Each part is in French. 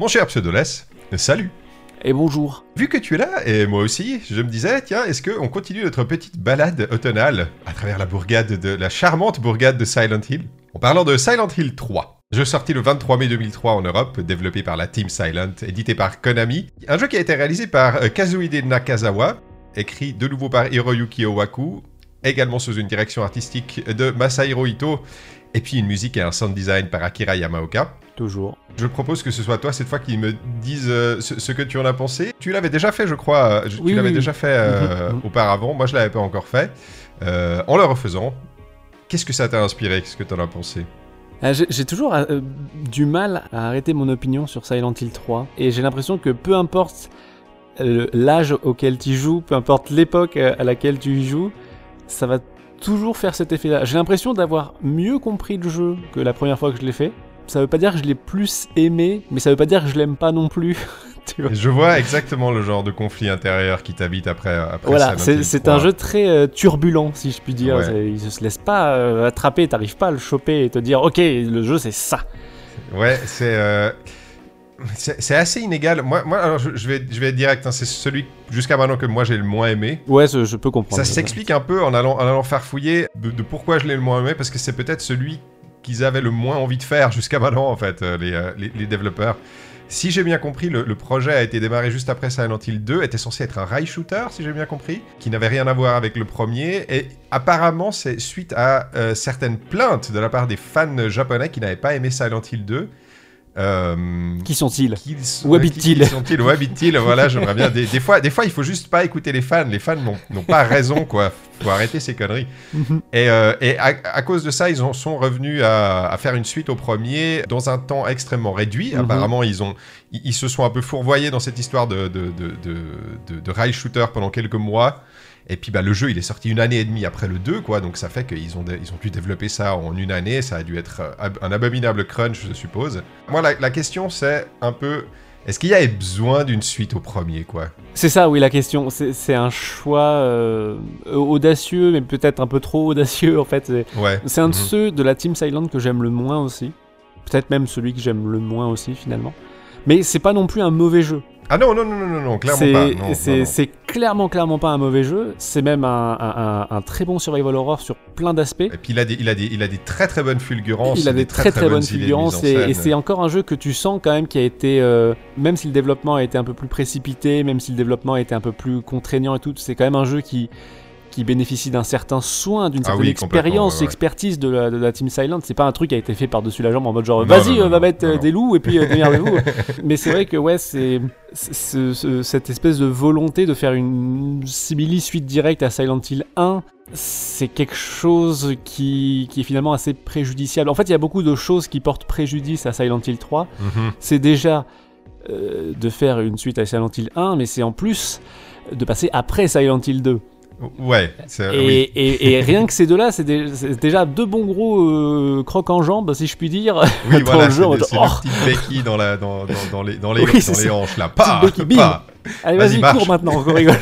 Mon cher Pseudoless, salut Et bonjour. Vu que tu es là, et moi aussi, je me disais, tiens, est-ce qu'on continue notre petite balade automnale à travers la bourgade de la charmante bourgade de Silent Hill? En parlant de Silent Hill 3. Jeu sorti le 23 mai 2003 en Europe, développé par la Team Silent, édité par Konami. Un jeu qui a été réalisé par euh, Kazuhide Nakazawa, écrit de nouveau par Hiroyuki Owaku, également sous une direction artistique de Masahiro Ito, et puis une musique et un sound design par Akira Yamaoka. Toujours. Je propose que ce soit toi cette fois qui me dise euh, ce, ce que tu en as pensé. Tu l'avais déjà fait, je crois. je- Oui, tu l'avais oui, déjà oui. fait euh, Mhm, mhm. auparavant. Moi, je l'avais pas encore fait. Euh, en le refaisant, qu'est-ce que ça t'a inspiré? Qu'est-ce que t'en as pensé? J'ai toujours euh, du mal à arrêter mon opinion sur Silent Hill 3. Et j'ai l'impression que peu importe euh, l'âge auquel tu joues, peu importe l'époque à laquelle tu y joues, ça va toujours faire cet effet-là. J'ai l'impression d'avoir mieux compris le jeu que la première fois que je l'ai fait. Ça veut pas dire que je l'ai plus aimé, mais ça veut pas dire que je l'aime pas non plus. tu vois. Je vois exactement le genre de conflit intérieur qui t'habite après. après Voilà, c'est Hill c'est 3. un jeu très euh, turbulent, si je puis dire. Ouais. Il se laisse pas euh, attraper, t'arrives pas à le choper et te dire, ok, le jeu c'est ça. Ouais, c'est. euh, C'est assez inégal. Moi, moi alors, je, je vais, je vais être direct. hein, c'est celui jusqu'à maintenant que moi j'ai le moins aimé. Ouais, je peux comprendre. Ça s'explique un peu en allant, en allant farfouiller de, de pourquoi je l'ai le moins aimé, parce que c'est peut-être celui qu'ils avaient le moins envie de faire jusqu'à maintenant, en fait, euh, les, euh, les, les développeurs. Si j'ai bien compris, le, le projet a été démarré juste après Silent Hill 2, était censé être un rail shooter, si j'ai bien compris, qui n'avait rien à voir avec le premier, et apparemment c'est suite à euh, certaines plaintes de la part des fans japonais qui n'avaient pas aimé Silent Hill 2. Euh, Qui sont-ils Où habitent-ils sont-ils Où habitent-ils Voilà, j'aimerais bien. Des, des fois, des fois, il faut juste pas écouter les fans. Les fans n'ont pas raison, quoi. Faut arrêter ces conneries. Mhm. Et, euh, et à, à cause de ça, ils en sont revenus à, à faire une suite au premier dans un temps extrêmement réduit. Mhm. Apparemment, ils ont, ils, ils se sont un peu fourvoyés dans cette histoire de de, de, de, de- de rail shooter pendant quelques mois. Et puis bah, le jeu, il est sorti une année et demie après le 2, quoi. Donc ça fait qu'ils ont, ils ont pu développer ça en une année. Ça a dû être euh, un abominable crunch, je suppose. Moi, la, la question, c'est un peu... Est-ce qu'il y avait besoin d'une suite au premier, quoi? C'est ça, oui, la question. C'est un choix euh, audacieux, mais peut-être un peu trop audacieux, en fait. C'est- Ouais. C'est un de Mhm. ceux de la Team Silent que j'aime le moins aussi. Peut-être même celui que j'aime le moins aussi, finalement. Mais c'est pas non plus un mauvais jeu. Ah non, non, non, non, non, non, clairement pas. C'est clairement, clairement pas un mauvais jeu. C'est même un, un- un- un très bon survival horror sur plein d'aspects. Et puis il a, des, il, a des, il a des très très bonnes fulgurances. Il a des des très très, bonnes idées de mise fulgurances et c'est encore un jeu que tu sens quand même qui a été, euh, même si le développement a été un peu plus précipité, même si le développement a été un peu plus contraignant et tout, c'est quand même un jeu qui qui bénéficie d'un certain soin, d'une Ah certaine oui, expérience, ouais, ouais. expertise de la, de la Team Silent. C'est pas un truc qui a été fait par-dessus la jambe en mode genre vas-y, euh, va mettre non, euh, des loups et puis euh, démerdez-vous. Mais c'est vrai que ouais, c'est c'est- ce- ce- cette espèce de volonté de faire une simili suite directe à Silent Hill 1 c'est quelque chose qui, qui est finalement assez préjudiciable. En fait, il y a beaucoup de choses qui portent préjudice à Silent Hill 3. Mhm. C'est déjà euh, de faire une suite à Silent Hill 1, mais c'est en plus de passer après Silent Hill 2. Ouais, Et, oui. et- et rien que ces deux-là, c'est dé- c'est déjà deux bons gros euh, crocs en jambes, si je puis dire. Oui, dans voilà, le jeu, oh. béquille dans, la, dans, dans, dans les, dans les, Oui, dans les hanches, là. Pas, béquille, pas. Allez, Vas-y, marche. cours maintenant, on rigole.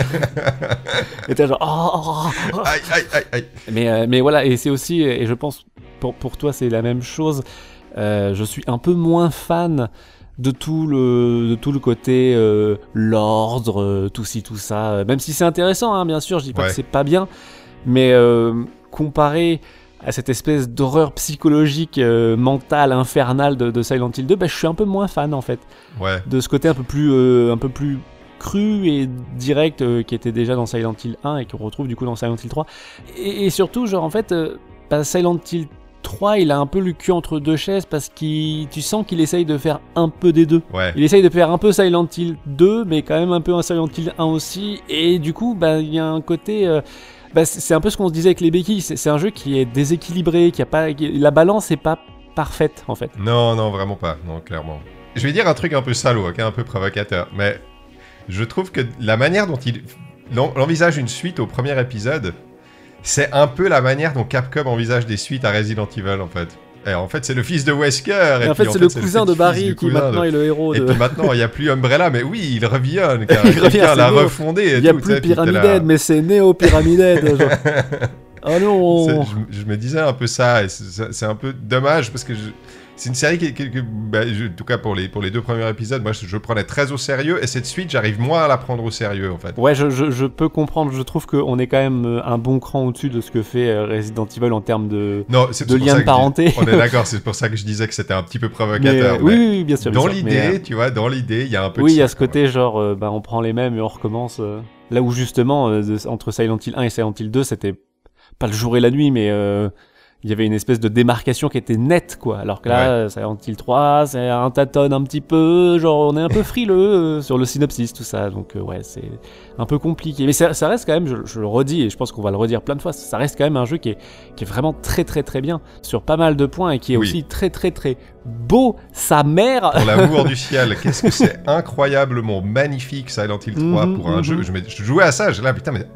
et t'es genre, oh, oh, oh. Aïe, aïe, aïe, aïe. Mais, euh, mais voilà, et c'est aussi, et je pense pour, pour toi c'est la même chose, euh, je suis un peu moins fan de tout le, de tout le côté euh, l'ordre, euh, tout ci, tout ça, même si c'est intéressant, hein, bien sûr, je dis pas Ouais. que c'est pas bien, mais euh, comparé à cette espèce d'horreur psychologique, euh, mentale, infernale de, de Silent Hill 2, bah, je suis un peu moins fan en fait Ouais. de ce côté un peu plus, un peu plus cru et direct qui était déjà dans Silent Hill 1 et qu'on retrouve du coup dans Silent Hill 3. Et, et surtout, genre en fait, bah, Silent Hill 3, il a un peu le cul entre deux chaises parce que tu sens qu'il essaye de faire un peu des deux. Ouais. Il essaye de faire un peu Silent Hill 2, mais quand même un peu un Silent Hill 1 aussi. Et du coup, bah, il y a un côté. euh, bah, c'est un peu ce qu'on se disait avec les béquilles. C'est un jeu qui est déséquilibré, qui a pas, la balance est pas parfaite en fait. Non, non, vraiment pas. Non, clairement. Je vais dire un truc un peu salaud, un peu provocateur, mais je trouve que la manière dont il l'en- l'envisage une suite au premier épisode, c'est un peu la manière dont Capcom envisage des suites à Resident Evil, en fait. Et en fait, c'est le fils de Wesker. Et en fait, c'est le cousin de Barry qui maintenant de- est le héros Et de. puis maintenant, il n'y a plus Umbrella, mais oui, il revient. car Il revient, l'a refondé. et Il n'y a tout, plus là- Pyramided, mais c'est Néo Pyramided. genre. Oh C'est- non je, je me disais un peu ça, et c'est un peu dommage parce que je- c'est une série qui, qui- qui- bah, je- en tout cas pour les, pour les deux premiers épisodes, moi je, je prenais très au sérieux et cette suite, j'arrive moins à la prendre au sérieux en fait. Ouais, je, je, je peux comprendre. Je trouve qu'on est quand même euh, un bon cran au-dessus de ce que fait euh, Resident Evil en termes de, Non, de lien de parenté. On est d'accord, c'est pour ça que je disais que c'était un petit peu provocateur. euh, oui, mais oui, oui, bien sûr. bien dans l'idée, euh, tu vois, dans l'idée, il y a un peu oui, il y a ce côté genre, euh, bah, on prend les mêmes et on recommence. euh, là où justement, de- entre Silent Hill 1 et Silent Hill 2, c'était pas le jour et la nuit, mais euh, il y avait une espèce de démarcation qui était nette, quoi. Alors que là, euh, Silent Hill 3, c'est un tâtonne un petit peu, genre on est un peu frileux euh, sur le synopsis, tout ça. Donc euh, ouais, c'est un peu compliqué. Mais ça, ça reste quand même, je, je le redis et je pense qu'on va le redire plein de fois, ça reste quand même un jeu qui est, qui est vraiment très très très bien sur pas mal de points et qui est Oui. aussi très très très beau, sa mère. Pour l'amour du ciel, qu'est-ce que c'est incroyablement magnifique Silent Hill 3 Mhm, pour un mhm. jeu. Je, me- je jouais à ça, je là, putain, mais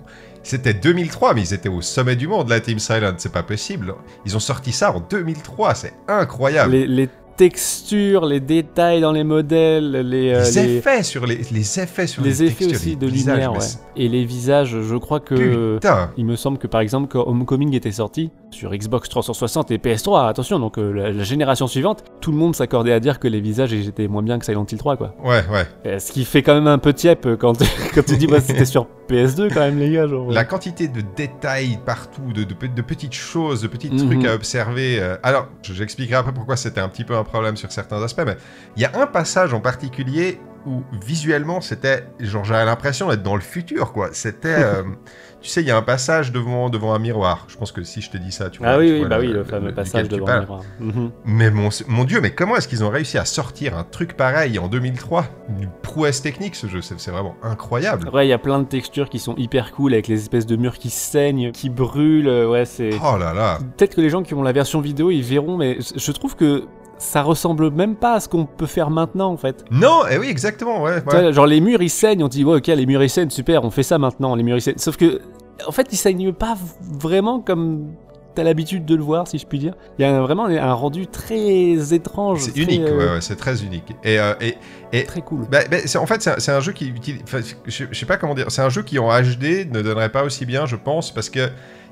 c'était 2003, mais ils étaient au sommet du monde, la Team Silent, c'est pas possible. Ils ont sorti ça en 2003, c'est incroyable. les, les textures, les détails dans les modèles, les, euh, les, les- effets sur les, les effets sur les, les effets textures, aussi de lumière, ouais. Et les visages, je crois que. Putain, Il me semble que par exemple, quand Homecoming était sorti sur Xbox 360 et PS3, attention, donc euh, la, la génération suivante, tout le monde s'accordait à dire que les visages étaient moins bien que Silent Hill 3, quoi. ouais, ouais. Euh, ce qui fait quand même un peu tiep euh, quand, quand tu dis, bah, c'était sur PS2 quand même, les gars. Genre, La quantité de détails partout, de, de pe- de petites choses, de petits Mhm. trucs à observer. euh, Alors, je- j'expliquerai après pourquoi c'était un petit peu un problème sur certains aspects, mais il y a un passage en particulier où visuellement c'était, genre j'avais l'impression d'être dans le futur, quoi. C'était, tu sais, il y a un passage devant, devant un miroir. Je pense que si je te dis ça, tu vois. Ah tu oui, vois bah le- oui, le le- fameux passage devant le miroir. Mhm. Mais mon, mon dieu, mais comment est-ce qu'ils ont réussi à sortir un truc pareil en 2003 Une prouesse technique, ce jeu, c'est vraiment incroyable. Après, il y a plein de textures qui sont hyper cool avec les espèces de murs qui saignent, qui brûlent. euh, Ouais, c'est. Oh là là. Peut-être que les gens qui ont la version vidéo, ils verront, mais je trouve que ça ressemble même pas à ce qu'on peut faire maintenant, en fait. Non, eh oui, exactement, ouais. Tu ouais. vois, genre les murs ils saignent, on dit ouais ok les murs ils saignent, super, on fait ça maintenant, les murs ils saignent. Sauf que en fait ils saignent pas vraiment comme t'as l'habitude de le voir si je puis dire. Il y a vraiment un rendu très étrange. C'est unique, euh, ouais, ouais, c'est très unique. Et, euh, et, et Très cool. bah, bah, en fait, c'est un, jeu qui utilise. enfin, je, je sais pas comment dire. C'est un jeu qui en HD ne donnerait pas aussi bien, je pense, parce que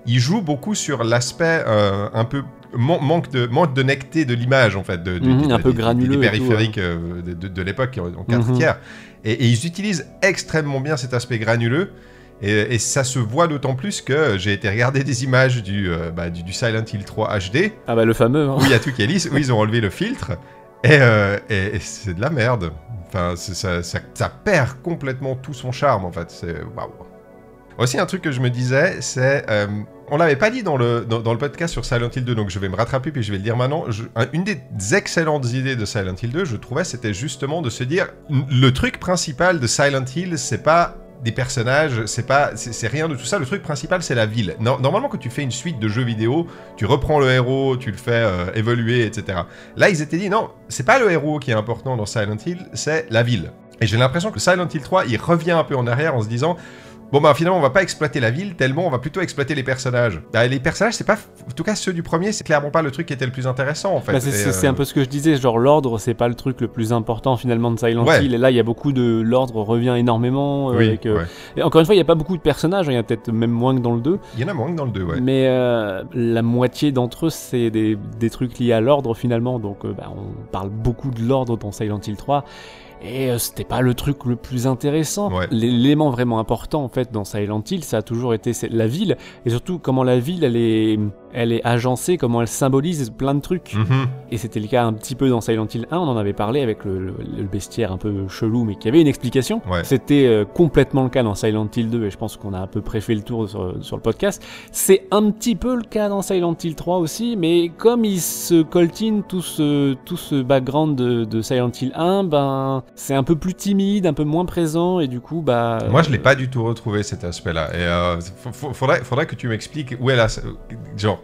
il joue beaucoup sur l'aspect euh, un peu man- manque de manque de necté de l'image en fait, de, de- Mhm, de- un peu granuleux des tout, périphériques euh, de, de- de l'époque en 4 Mhm. tiers. Et, et ils utilisent extrêmement bien cet aspect granuleux. Et, et ça se voit d'autant plus que j'ai été regarder des images du, euh, bah, du, du Silent Hill 3 HD Ah bah le fameux. hein. où il y a tout qui est lisse, où ils ont enlevé le filtre, et, euh, et- c'est de la merde. Enfin, ça, ça, ça perd complètement tout son charme, en fait. C'est waouh. Aussi, un truc que je me disais, c'est. euh, on l'avait pas dit dans le, dans, le podcast sur Silent Hill 2, donc je vais me rattraper puis je vais le dire maintenant. Une des excellentes idées de Silent Hill 2, je trouvais, c'était justement de se dire le truc principal de Silent Hill, c'est pas des personnages, c'est pas, c'est rien de tout ça. Le truc principal, c'est la ville. No- normalement, quand tu fais une suite de jeux vidéo, tu reprends le héros, tu le fais euh, évoluer, etc. Là, ils étaient dit non, c'est pas le héros qui est important dans Silent Hill, c'est la ville. Et j'ai l'impression que Silent Hill 3, il revient un peu en arrière en se disant Bon bah finalement on va pas exploiter la ville tellement on va plutôt exploiter les personnages. Bah, les personnages c'est pas, en tout cas ceux du premier c'est clairement pas le truc qui était le plus intéressant en fait. Bah, c'est euh, un peu ce que je disais, genre l'ordre c'est pas le truc le plus important finalement de Silent Ouais. Hill. Et là il y a beaucoup de. L'ordre revient énormément. euh, Oui, avec, euh, ouais. et encore une fois, il y a pas beaucoup de personnages, hein, il y a peut-être même moins que dans le 2. il y en a moins que dans le 2 ouais. Mais la moitié d'entre eux, c'est des, des trucs liés à l'ordre finalement. Donc bah, on parle beaucoup de l'ordre dans Silent Hill 3. Et euh, c'était pas le truc le plus intéressant. Ouais. L'élément vraiment important en fait dans Silent Hill, ça a toujours été la ville. Et surtout comment la ville elle est, elle est agencée, comment elle symbolise plein de trucs. Mhm. Et c'était le cas un petit peu dans Silent Hill 1, on en avait parlé avec le, le- le bestiaire un peu chelou, mais qui avait une explication. Ouais. C'était euh, complètement le cas dans Silent Hill 2, et je pense qu'on a à peu près fait le tour sur, sur le podcast. C'est un petit peu le cas dans Silent Hill 3 aussi, mais comme il se coltine tout ce, tout ce background de, de Silent Hill 1, ben c'est un peu plus timide, un peu moins présent, et du coup, bah... Moi, je l'ai pas du tout retrouvé cet aspect-là. Et euh, faudrait, faudrait que tu m'expliques où est la, genre,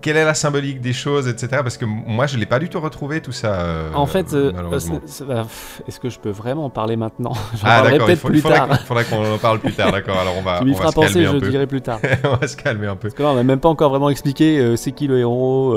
quelle est la symbolique des choses, etc. Parce que moi, je l'ai pas du tout retrouvé tout ça. euh, En fait, euh, bah, est-ce que je peux vraiment en parler maintenant J'en Ah parlerai d'accord, il peut-être plus tard. qu'on- en parle plus tard. D'accord. Alors on va, Tu on va se calmer penser, un je peu. dirai plus tard. on va se calmer un peu. Parce que là, on n'a même pas encore vraiment expliqué euh, c'est qui le héros,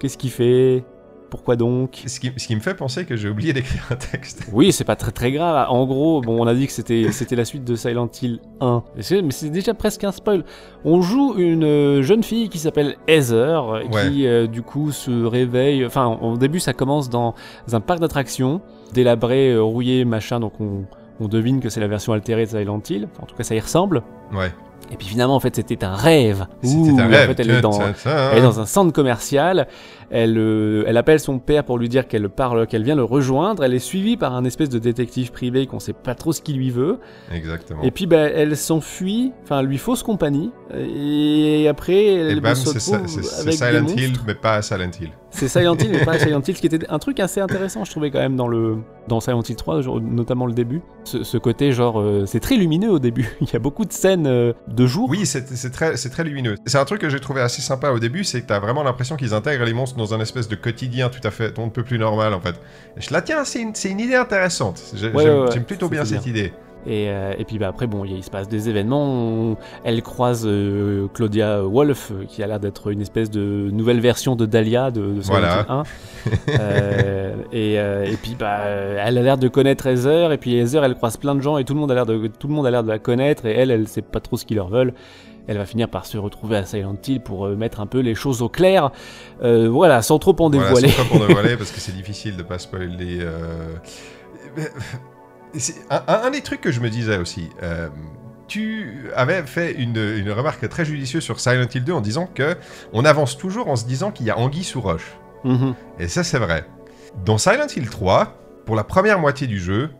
qu'est-ce qu'il fait. Pourquoi donc Ce qui, ce qui me fait penser que j'ai oublié d'écrire un texte. Oui, c'est pas très très grave. En gros, bon, on a dit que c'était c'était la suite de Silent Hill 1. Mais c'est- déjà presque un spoil. On joue une euh, jeune fille qui s'appelle Heather, euh, Ouais. qui euh, du coup se réveille. Enfin, au début, ça commence dans un parc d'attractions, délabré, rouillé, machin. Donc on, on devine que c'est la version altérée de Silent Hill. Enfin, en tout cas, ça y ressemble. Ouais. Et puis finalement, en fait, c'était un rêve. C'était un En rêve. fait, elle tiens, est dans, tiens, tiens. elle est dans un centre commercial. Elle, euh, elle appelle son père pour lui dire qu'elle parle, qu'elle vient le rejoindre. Elle est suivie par un espèce de détective privé qu'on sait pas trop ce qu'il lui veut. Exactement. Et puis, bah, elle s'enfuit. Enfin, elle lui fausse compagnie. Et après, elle Et bam, se c'est ça- retrouve c'est avec des Silent Hill, mais pas Silent Hill. C'est Silent Hill, mais pas Silent Hill, ce qui était un truc assez intéressant, je trouvais quand même dans le dans Silent Hill 3, genre, notamment le début. Ce, ce côté genre, euh, c'est très lumineux au début. Il y a beaucoup de scènes euh, de jour. Oui, c'est c'est très, c'est très lumineux. C'est un truc que j'ai trouvé assez sympa au début, c'est que t'as vraiment l'impression qu'ils intègrent les monstres dans un espèce de quotidien tout à fait, on ne peut plus normal en fait. Je la tiens, c'est une, idée intéressante. Ouais, J'aime ouais, ouais, plutôt bien cette idée. Et, euh, et puis bah, après, bon, il se passe des événements. On- elle croise euh, Claudia Wolf, euh, qui a l'air d'être une espèce de nouvelle version de Dahlia de, de Voilà. Hill 1. Euh, et, et puis bah, elle a l'air de connaître Heather. Et puis Heather, elle croise plein de gens et tout le monde a l'air de tout le monde a l'air de la connaître. Et elle, elle sait pas trop ce qu'ils leur veulent. Elle va finir par se retrouver à Silent Hill pour euh, mettre un peu les choses au clair. Euh, voilà, sans trop en Voilà, dévoiler. sans trop pour dévoiler, parce que c'est difficile de pas spoiler. euh. Un, des trucs que je me disais aussi, euh, tu avais fait une, une remarque très judicieuse sur Silent Hill 2 en disant que on avance toujours en se disant qu'il y a anguille sous roche. Mhm. Et ça, c'est vrai. Dans Silent Hill 3, pour la première moitié du jeu,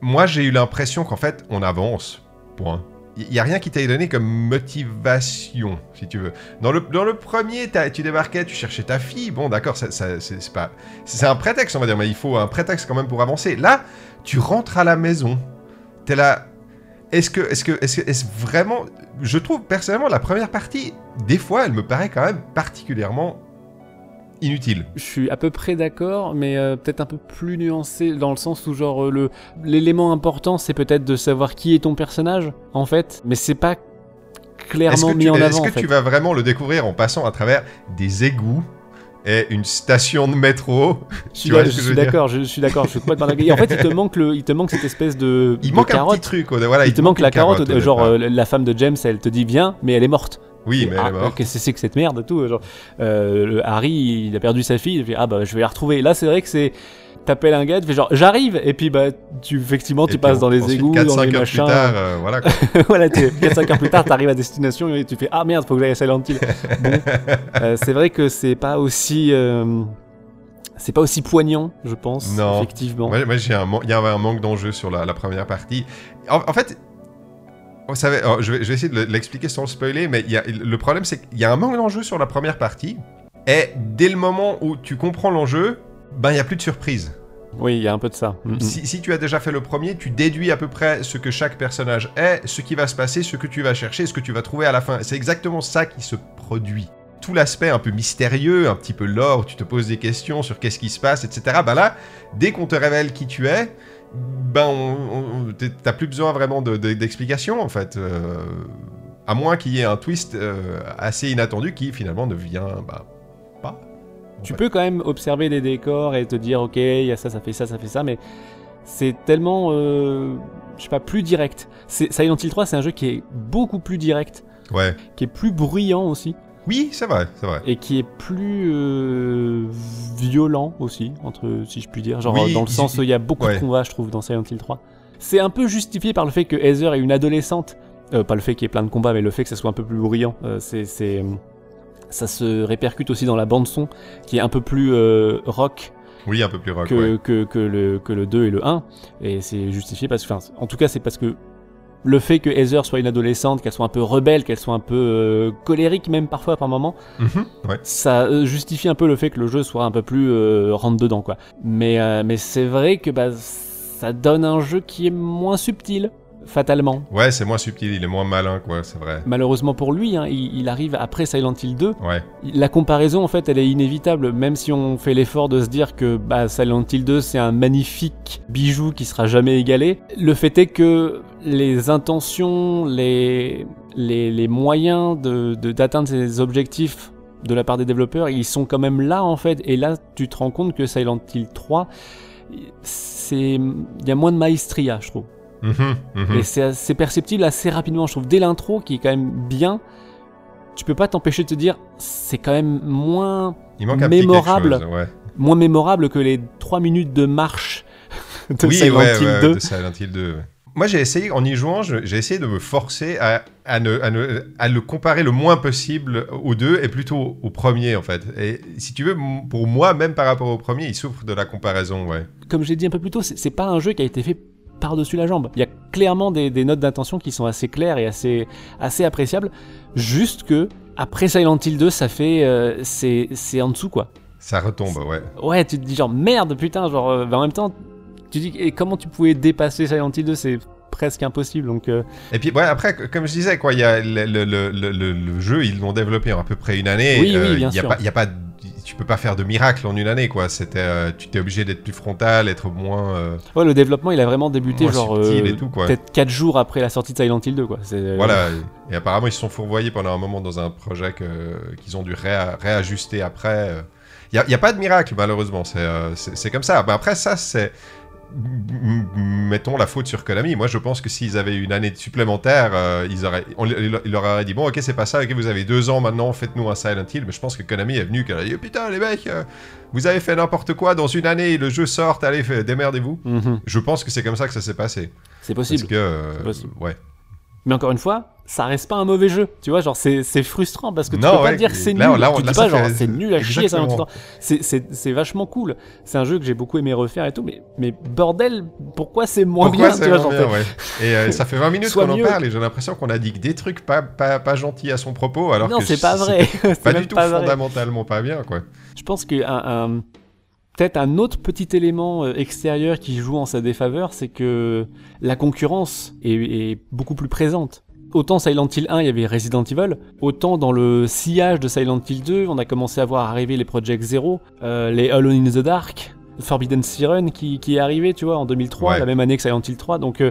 moi, j'ai eu l'impression qu'en fait, on avance. Point. Il n'y a rien qui t'a donné comme motivation, si tu veux. Dans le, dans le premier, tu débarquais, tu cherchais ta fille. Bon, d'accord, ça, c'est pas... C'est un prétexte, on va dire, mais il faut un prétexte quand même pour avancer. Là, tu rentres à la maison. T'es là... Est-ce que, est-ce que, est-ce est-ce vraiment... Je trouve, personnellement, la première partie, des fois, elle me paraît quand même particulièrement inutile. Je suis à peu près d'accord, mais euh, peut-être un peu plus nuancé dans le sens où genre euh, le l'élément important c'est peut-être de savoir qui est ton personnage en fait, mais c'est pas Est-ce clairement que, mis tu, en est-ce avant que en fait. tu vas vraiment le découvrir en passant à travers des égouts et une station de métro? Je suis, tu vois d'a- ce que je je suis veux dire? d'accord, je, je suis d'accord, je suis complètement d'accord. Et en fait, il te manque le, il te manque cette espèce de, Il de manque un carotte. petit truc. Voilà, il te manque la carotte, euh, genre euh, la femme de James, elle te dit viens, mais elle est morte. Oui, mais ah. Qu'est-ce que c'est que cette merde tout genre, euh, Harry, il a perdu sa fille, il fait ah bah je vais la retrouver. Là, c'est vrai que c'est t'appelles un gars, tu fais genre j'arrive, et puis bah tu effectivement tu passes dans les égouts, 4, dans 5 les heures machins. plus tard, euh, voilà. quoi. voilà, 4-5 heures plus tard, t'arrives à destination et tu fais Ah merde, faut que j'aille à Silent Hill. Bon, euh, c'est vrai que c'est pas aussi. euh, c'est pas aussi poignant, je pense. Non. Effectivement. Moi, moi, j'ai un il y avait un manque d'enjeu sur la, la première partie. En, en fait, oh, je, vais, je vais essayer de le- l'expliquer sans le spoiler, mais il y a, le problème, c'est qu'il y a un manque d'enjeu sur la première partie. Et dès le moment où tu comprends l'enjeu, ben, il n'y a plus de surprise. Oui, il y a un peu de ça. Mm, mm. Si, si tu as déjà fait le premier, tu déduis à peu près ce que chaque personnage est, ce qui va se passer, ce que tu vas chercher, ce que tu vas trouver à la fin. C'est exactement ça qui se produit. Tout l'aspect un peu mystérieux, un petit peu lore, où tu te poses des questions sur qu'est-ce qui se passe, etc. Ben là, dès qu'on te révèle qui tu es, ben t'as plus besoin vraiment de- de- d'explications en fait. Euh, à moins qu'il y ait un twist euh, assez inattendu qui finalement ne vient bah, pas. Tu fait. peux quand même observer les décors et te dire Ok, il y a ça, ça fait ça, ça fait ça, mais c'est tellement. euh, je sais pas, plus direct. C'est- Silent Hill 3, c'est un jeu qui est beaucoup plus direct, Ouais. qui est plus bruyant aussi. Oui, c'est vrai, c'est vrai. et qui est plus euh, violent aussi, entre si je puis dire. Genre Oui, dans le sens où il y a beaucoup ouais. de combats, je trouve, dans Silent Hill 3. C'est un peu justifié par le fait que Heather est une adolescente. Euh, pas le fait qu'il y ait plein de combats, mais le fait que ça soit un peu plus bruyant. Euh, c'est, ça se répercute aussi dans la bande son, qui est un peu plus euh, rock Oui, un peu plus rock. que, ouais. que, que le, que le 2 et le 1. Et c'est justifié parce que, en tout cas, c'est parce que le fait que Heather soit une adolescente, qu'elle soit un peu rebelle, qu'elle soit un peu euh, colérique même parfois par moments, Mhm, ouais. ça euh, justifie un peu le fait que le jeu soit un peu plus euh, rentre dedans quoi. Mais, euh, mais c'est vrai que bah, ça donne un jeu qui est moins subtil, fatalement. Ouais, c'est moins subtil, il est moins malin, quoi, c'est vrai. Malheureusement pour lui, hein, il, il arrive après Silent Hill 2. Ouais. La comparaison en fait elle est inévitable, même si on fait l'effort de se dire que bah, Silent Hill 2 c'est un magnifique bijou qui sera jamais égalé. Le fait est que les intentions, les, les, les moyens de- de- d'atteindre ces objectifs de la part des développeurs, ils sont quand même là en fait. Et là, tu te rends compte que Silent Hill 3, c'est il y a moins de maestria, je trouve. Mhm. Et c'est perceptible assez rapidement, je trouve. Dès l'intro, qui est quand même bien, tu peux pas t'empêcher de te dire, c'est quand même moins, Il manque mémorable. chose, ouais. moins mémorable que les 3 minutes de marche de oui, Silent ouais, Hill ouais, 2. de Silent Hill 2. ouais. Moi, j'ai essayé, en y jouant, j'ai essayé de me forcer à, à ne, à, ne- à le comparer le moins possible aux deux et plutôt au premier, en fait. Et si tu veux, pour moi, même par rapport au premier, il souffre de la comparaison, ouais. Comme j'ai dit un peu plus tôt, c'est pas un jeu qui a été fait par-dessus la jambe. Il y a clairement des, des notes d'intention qui sont assez claires et assez, assez appréciables. Juste que, après Silent Hill 2, ça fait. euh, c'est c'est en dessous, quoi. Ça retombe, ouais. Ouais, tu te dis genre merde, putain, genre. euh, en même temps, tu dis et comment tu pouvais dépasser Silent Hill 2 C'est presque impossible. Donc, euh, Et puis, ouais, après, comme je disais, quoi, il y a le, le- le- jeu, ils l'ont développé en à peu près une année. Oui, oui, bien il y a sûr. pas, il y a pas, tu peux pas faire de miracle en une année, quoi. C'était, euh, tu t'es obligé d'être plus frontal, être moins. euh, ouais, le développement, il a vraiment débuté genre. euh. Peut-être 4 jours après la sortie de Silent Hill 2, quoi. Voilà, et, et apparemment ils se sont fourvoyés pendant un moment dans un projet qu'ils ont dû réa- réajuster après. Il n'y a, pas de miracle malheureusement, c'est comme ça. Mais après ça, c'est... Mettons la faute sur Konami. Moi, je pense que s'ils avaient une année supplémentaire, euh, ils auraient, on, leur dit bon, ok, c'est pas ça, ok, vous avez deux ans maintenant, faites-nous un Silent Hill. Mais je pense que Konami est venu, qu'elle a dit putain les mecs, euh, vous avez fait n'importe quoi dans une année, le jeu sort, allez, démerdez-vous. mhm, Je pense que c'est comme ça que ça s'est passé. c'est Parce possible. que, euh, C'est possible. ouais. Mais encore une fois, ça reste pas un mauvais jeu. Tu vois, genre, c'est frustrant parce que tu Non, peux pas ouais, dire que c'est nul. là, tu là, dis pas genre c'est nul à chier. Exactement. C'est- vachement cool. C'est un jeu que j'ai beaucoup aimé refaire et tout, mais, mais bordel, pourquoi c'est moins Pourquoi bien tu vois, genre, bien, ouais. Et euh, ça fait 20 minutes qu'on en parle et j'ai l'impression qu'on a dit que des trucs pas, pas, pas gentils à son propos alors Non, que c'est pas vrai. Pas du tout pas fondamentalement pas bien quoi. Je pense que un, un- peut-être un autre petit élément euh, extérieur qui joue en sa défaveur, c'est que la concurrence est, est beaucoup plus présente. Autant Silent Hill 1, il y avait Resident Evil, autant dans le sillage de Silent Hill 2, on a commencé à voir arriver les Project Zero, euh, les Alone in the Dark, Forbidden Siren qui, qui est arrivé, tu vois, en 2003, Ouais. la même année que Silent Hill 3. Donc euh,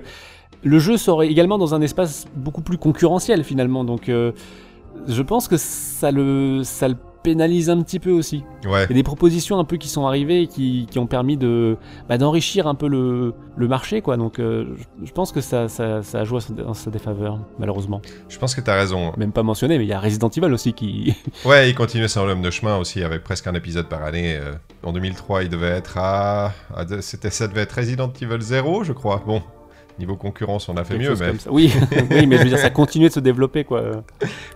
le jeu sort également dans un espace beaucoup plus concurrentiel finalement. Donc euh, je pense que ça le, ça le pénalise un petit peu aussi. Ouais. Il y a des propositions un peu qui sont arrivées et qui, qui ont permis de bah, d'enrichir un peu le, le marché quoi. Donc euh, je, je pense que ça, ça, ça a joué en sa défaveur malheureusement. Je pense que t'as raison. Même pas mentionné, mais il y a Resident Evil aussi qui. Ouais, il continuait son homme de chemin aussi avec presque un épisode par année. euh. En 2003, il devait être à, c'était ça devait être Resident Evil 0, je crois. Bon, niveau concurrence, on a fait mieux, mais. Oui, oui, mais je veux dire ça continuait de se développer quoi.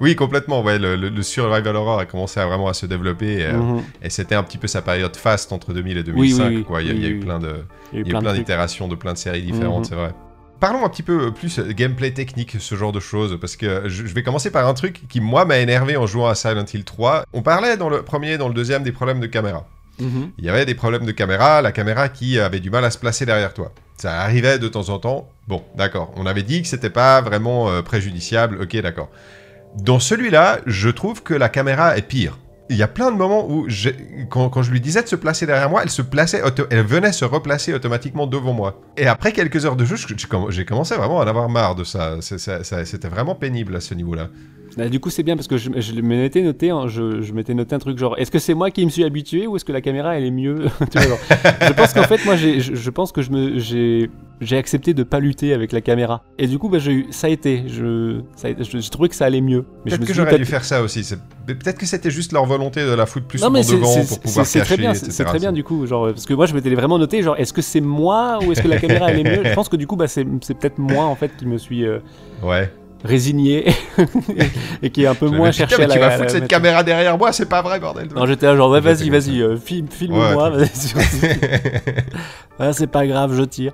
oui, complètement. Ouais, le, le- le survival horror a commencé à vraiment à se développer et, euh, Mhm. et c'était un petit peu sa période faste entre 2000 et Oui, 2005. oui, oui. quoi. Il y a, y eu plein de Il y a eu plein d'itérations de plein de séries différentes, Mhm. c'est vrai. Parlons un petit peu plus euh, gameplay technique, ce genre de choses, parce que je, je vais commencer par un truc qui, moi, m'a énervé en jouant à Silent Hill 3. On parlait dans le premier et dans le deuxième des problèmes de caméra. Il y avait des problèmes de caméra, la caméra qui avait du mal à se placer derrière toi. Ça arrivait de temps en temps. Bon, d'accord. On avait dit que c'était pas vraiment euh, préjudiciable. Ok, d'accord. Dans celui-là, je trouve que la caméra est pire. Il y a plein de moments où, j'ai- quand, je lui disais de se placer derrière moi, elle se plaçait, elle venait se replacer automatiquement devant moi. Et après quelques heures de jeu, je- j'ai comm- j'ai commencé vraiment à en avoir marre de ça. C'était vraiment pénible à ce niveau-là. Bah, du coup, c'est bien parce que je, je m'étais noté, hein, je, je noté un truc genre, est-ce que c'est moi qui me suis habitué ou est-ce que la caméra elle est mieux? Je pense qu'en fait, moi, je, je pense que je me, j'ai, j'ai accepté de pas lutter avec la caméra. Et du coup, bah, j'ai eu, ça a été, je, j'ai trouvé que ça allait mieux. Peut-être que j'aurais dû faire ça aussi. Peut-être que c'était juste leur volonté de la foutre plus Non mais devant pour pouvoir c'est très bien, c'est, très bien du coup, genre parce que moi je m'étais vraiment noté genre est-ce que c'est moi ou est-ce que la caméra elle est mieux? Je pense que du coup bah c'est, peut-être moi en fait qui me suis euh, Ouais. résigné et qui est un peu moins cherché à la tu vas foutre cette caméra derrière moi, c'est pas vrai, bordel. Non, j'étais là genre, vas-y, vas-y, euh, filme, filme-moi, c'est pas grave, je tire.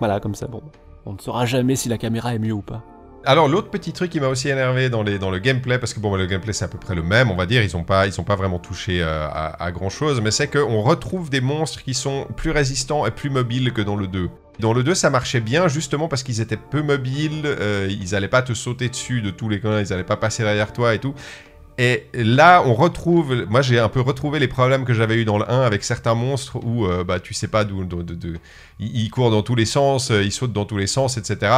Voilà, comme ça, bon. On ne saura jamais si la caméra est mieux ou pas. Alors l'autre petit truc qui m'a aussi énervé dans, le gameplay, parce que bon, le gameplay c'est à peu près le même, on va dire, ils ont pas, pas vraiment touché euh, à, grand chose, mais c'est qu'on retrouve des monstres qui sont plus résistants et plus mobiles que dans le 2. Dans le 2, ça marchait bien justement parce qu'ils étaient peu mobiles, euh, ils allaient pas te sauter dessus de tous les coins, ils allaient pas passer derrière toi et tout. Et là, on retrouve, moi j'ai un peu retrouvé les problèmes que j'avais eu dans le 1 avec certains monstres où euh, bah, tu sais pas d'où, ils, courent dans tous les sens, euh, ils sautent dans tous les sens, etc.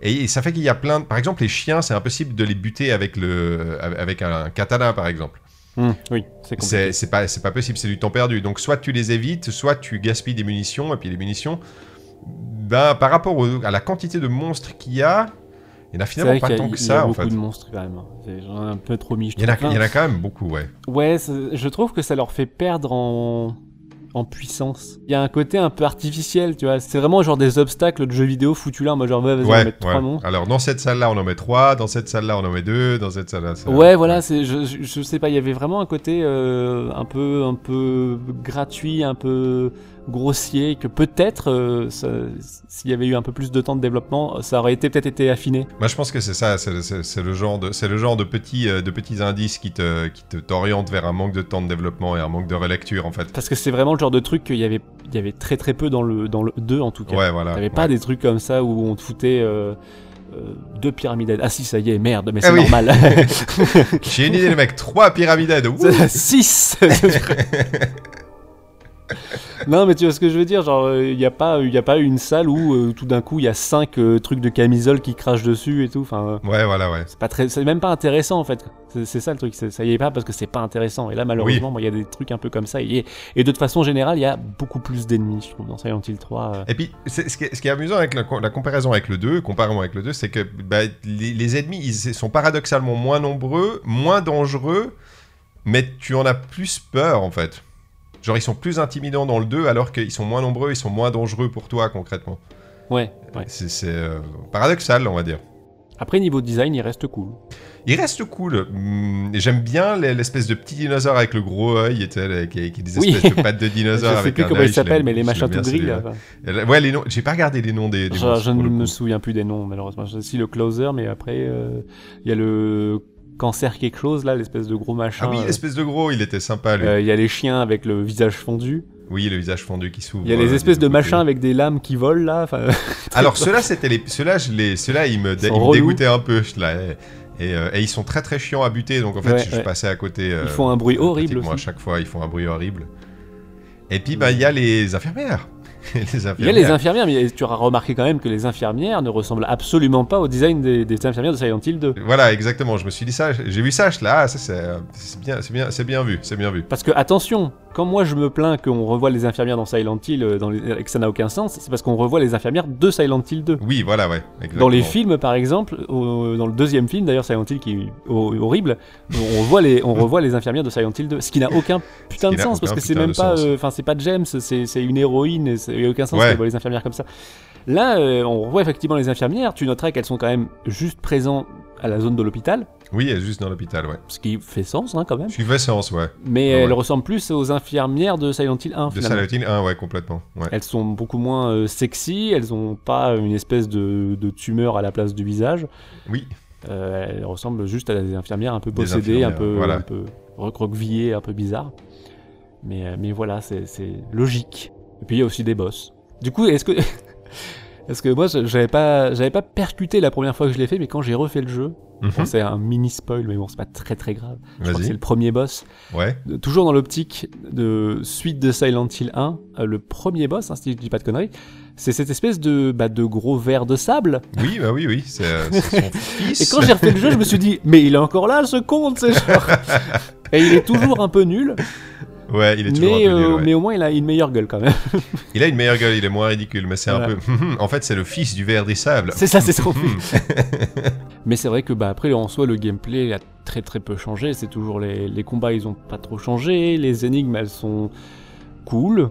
Et ça fait qu'il y a plein de... Par exemple, les chiens, c'est impossible de les buter avec, le, avec un katana, par exemple. Hum, oui, c'est. C'est pas, pas possible, c'est du temps perdu. Donc soit tu les évites, soit tu gaspilles des munitions, et puis les munitions, ben, par rapport au- à la quantité de monstres qu'il y a, il y en a finalement pas tant que il y a ça en beaucoup fait. de monstres quand même. J'en ai un peu trop mis. je Il y, en a, trouve. il y en a quand même beaucoup, ouais. Ouais, je trouve que ça leur fait perdre en, en puissance. Il y a un côté un peu artificiel, tu vois. C'est vraiment genre des obstacles de jeux vidéo foutus là, en mode genre, ouais, vas-y, on va Ouais, mettre trois ouais. monstres. Alors dans cette salle-là, on en met trois, dans cette salle-là, on en met deux, dans cette salle-là. ça- Ouais, voilà, c'est, je, je sais pas, il y avait vraiment un côté euh, un peu, un peu gratuit, un peu grossier, que peut-être, euh, s'il y avait eu un peu plus de temps de développement, ça aurait été peut-être été affiné. Moi, je pense que c'est ça, c'est le genre de, c'est le genre de petits, euh, de petits indices qui te, qui te t'orientent vers un manque de temps de développement et un manque de relecture en fait. Parce que c'est vraiment le genre de truc qu'il y avait, il y avait très très peu dans le, dans le 2 en tout cas. Ouais, voilà. T'avais pas ouais. des trucs comme ça où on te foutait euh, deux pyramides. Ah si, ça y est, merde, mais Ah c'est oui. normal. J'ai une idée, les mecs, trois pyramides. 6 Non, mais tu vois ce que je veux dire, genre, il n'y a, pas- y a pas une salle où euh, tout d'un coup il y a 5 trucs de camisole qui crachent dessus et tout. Enfin, euh, Ouais, voilà, ouais. c'est pas très, c'est même pas intéressant en fait. C'est c'est ça le truc, c'est- ça y est pas parce que c'est pas intéressant. Et là, malheureusement, il y a des trucs un peu comme ça. Et, et de toute façon générale, il y a beaucoup plus d'ennemis, je trouve, dans Silent Hill 3. euh. Et puis, c'est- ce qui, est, ce qui est amusant avec la, co- la comparaison avec le 2, comparément avec le 2, c'est que bah, les, les ennemis, ils sont paradoxalement moins nombreux, moins dangereux, mais tu en as plus peur, en fait. Genre, ils sont plus intimidants dans le 2, alors qu'ils sont moins nombreux, ils sont moins dangereux pour toi, concrètement. Ouais, ouais. C'est euh, paradoxal, on va dire. Après, niveau design, il reste cool. Il reste cool. Et J'aime bien les- l'espèce de petit dinosaure avec le gros œil, et sais, qui, des Oui. espèces de pattes de Je dinosaure sais avec plus comment ils je s'appellent, mais les je machins tout gris là. Ouais, les noms. J'ai pas regardé les noms des, des Je, je ne me coup. souviens plus des noms, malheureusement. Je sais le closer, mais après, euh, il y a le cancer quelque chose, là, l'espèce de gros machin. Ah oui, euh, l'espèce de gros, il était sympa, lui. euh, Il y a les chiens avec le visage fondu. Oui, le visage fondu qui s'ouvre. Il y a les euh, espèces de machins avec des lames qui volent, là. Alors, ceux-là, c'était les. Ceux-là, je les... ceux-là ils me, dé- Ils dégoûtaient un peu. là, et, euh, ils sont très très chiants à buter, donc en fait, Ouais, je, ouais. passais à côté. euh, Ils font un bruit horrible pratiquement à chaque fois, ils font un bruit horrible. Et puis, bah, il y a les infirmières. les Il y a infirmières. les infirmières, mais tu auras remarqué quand même que les infirmières ne ressemblent absolument pas au design des, des infirmières de Silent Hill 2. Voilà, exactement. Je me suis dit ça. J'ai vu ça. Je là, ah, ça euh, c'est bien, c'est bien, c'est bien vu, c'est bien vu. Parce que, attention, quand moi je me plains qu'on revoit les infirmières dans Silent Hill euh, dans les- et que ça n'a aucun sens, c'est parce qu'on revoit les infirmières de Silent Hill 2. Oui, voilà, ouais. Exactement. Dans les films, par exemple, au- dans le deuxième film, d'ailleurs, Silent Hill qui est ho- horrible, on revoit les, on revoit les infirmières de Silent Hill 2, ce qui n'a aucun putain de sens, parce que c'est même pas, euh, enfin, c'est pas James, c'est une héroïne, et il n'y a aucun sens Ouais. voit les infirmières comme ça. Là, euh, on revoit effectivement les infirmières, tu noteras qu'elles sont quand même juste présentes à la zone de l'hôpital, Oui, elle est juste dans l'hôpital, ouais. ce qui fait sens hein, quand même, Je suis sens, ouais. mais Ouais, elles ouais. ressemblent plus aux infirmières de Silent Hill 1 De finalement. Silent Hill 1, ouais, complètement. Ouais. Elles sont beaucoup moins euh, sexy, elles ont pas une espèce de, de tumeur à la place du visage. Oui. Euh, elles ressemblent juste à des infirmières un peu possédées, un peu, voilà. un peu recroquevillées, un peu bizarres. Mais, euh, mais voilà, c'est c'est logique. Et puis il y a aussi des boss. Du coup, est-ce que. Est-ce que moi, j'avais pas, j'avais pas percuté la première fois que je l'ai fait, mais quand j'ai refait le jeu, Mhm. c'est un mini spoil, mais bon, c'est pas très très grave. C'est le premier boss. Ouais. Euh, Toujours dans l'optique de suite de Silent Hill 1, euh, le premier boss, hein, si je dis pas de conneries, c'est cette espèce de, bah, de gros verre de sable. Oui, bah oui, oui. C'est euh, c'est son fils. Et quand j'ai refait le jeu, je me suis dit, mais il est encore là, ce con, c'est genre. Et il est toujours un peu nul, Ouais, il est toujours mais, un peu nul, euh, ouais. mais au moins il a une meilleure gueule quand même. Il a une meilleure gueule, il est moins ridicule, mais c'est un peu. en fait, c'est le fils du verre des sables. c'est ça, c'est son fils. Mais c'est vrai que bah, après, en soi, le gameplay a très très peu changé. C'est toujours les, les combats, ils ont pas trop changé. Les énigmes, elles sont cool,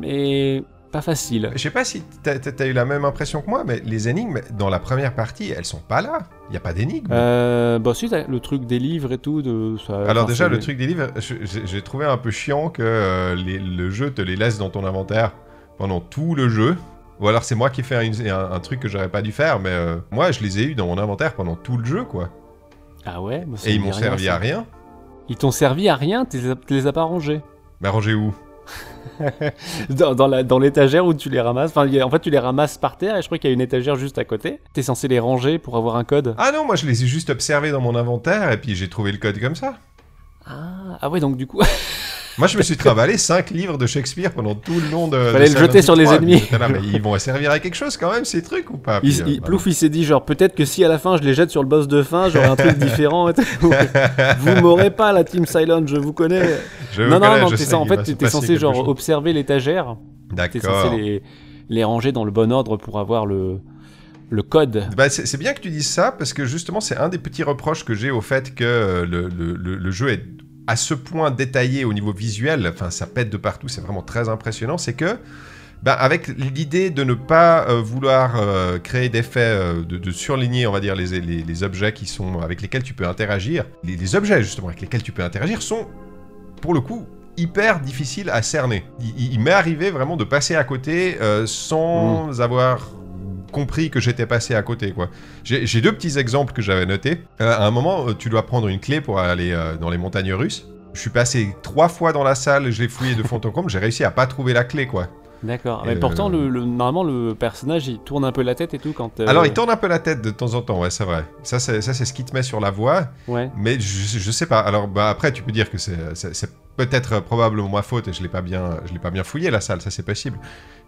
mais pas faciles. Je sais pas si t'as t'as eu la même impression que moi, mais les énigmes dans la première partie, elles sont pas là. Il y a pas d'énigmes. Euh, bah si, le truc des livres et tout, de ça. Alors enfin, déjà, le truc des livres, j'ai trouvé un peu chiant que euh, les- le jeu te les laisse dans ton inventaire pendant tout le jeu. Ou alors c'est moi qui fais un, un- un truc que j'aurais pas dû faire, mais euh, moi je les ai eu dans mon inventaire pendant tout le jeu, quoi. Ah ouais, bah, Et ils m'ont servi à rien. Ils t'ont servi à rien, tu les as- as pas rangés. Mais rangez où? Dans, dans l'étagère où tu les ramasses. Enfin, en fait, tu les ramasses par terre et je crois qu'il y a une étagère juste à côté. T'es censé les ranger pour avoir un code. Ah non, moi je les ai juste observés dans mon inventaire et puis j'ai trouvé le code comme ça. Ah, ah ouais, donc du coup. Moi, je me suis travaillé 5 livres de Shakespeare pendant tout le long de. Fallait de le jeter sur les 3, ennemis. mais ils vont servir à quelque chose quand même, ces trucs ou pas Il- euh, il- bah, Plouf, il s'est dit genre peut-être que si à la fin je les jette sur le boss de fin, j'aurai un truc différent. vous m'aurez pas la Team Silent, je vous connais. je non, non, connais, non, je t'es sais ça, en fait, t'étais censé genre chose. observer l'étagère. T'es D'accord. censé les, les ranger dans le bon ordre pour avoir le, le code. Bah, c'est bien que tu dises ça parce que justement c'est un des petits reproches que j'ai au fait que euh, le- le- le jeu est à ce point détaillé au niveau visuel, enfin ça pète de partout, c'est vraiment très impressionnant, c'est que bah, avec l'idée de ne pas euh, vouloir euh, créer d'effets, euh, de, de surligner on va dire les, les- les objets qui sont avec lesquels tu peux interagir, les, les objets justement avec lesquels tu peux interagir sont pour le coup hyper difficiles à cerner. Il, m'est arrivé vraiment de passer à côté sans avoir compris que j'étais passé à côté quoi. J'ai deux petits exemples que j'avais notés. Euh, à un moment, euh, tu dois prendre une clé pour aller euh, dans les montagnes russes. Je suis passé trois fois dans la salle, je l'ai fouillé de fond en comble, j'ai réussi à pas trouver la clé quoi. D'accord. Mais pourtant, le- le, le- normalement, le personnage il tourne un peu la tête et tout quand. euh, Alors il tourne un peu la tête de temps en temps, ouais c'est vrai. Ça c'est ce qui te met sur la voie, Ouais. mais je, je sais pas. Alors bah, après tu peux dire que c'est peut-être euh, probablement ma faute et je l'ai pas bien je l'ai pas bien fouillé la salle, ça c'est possible.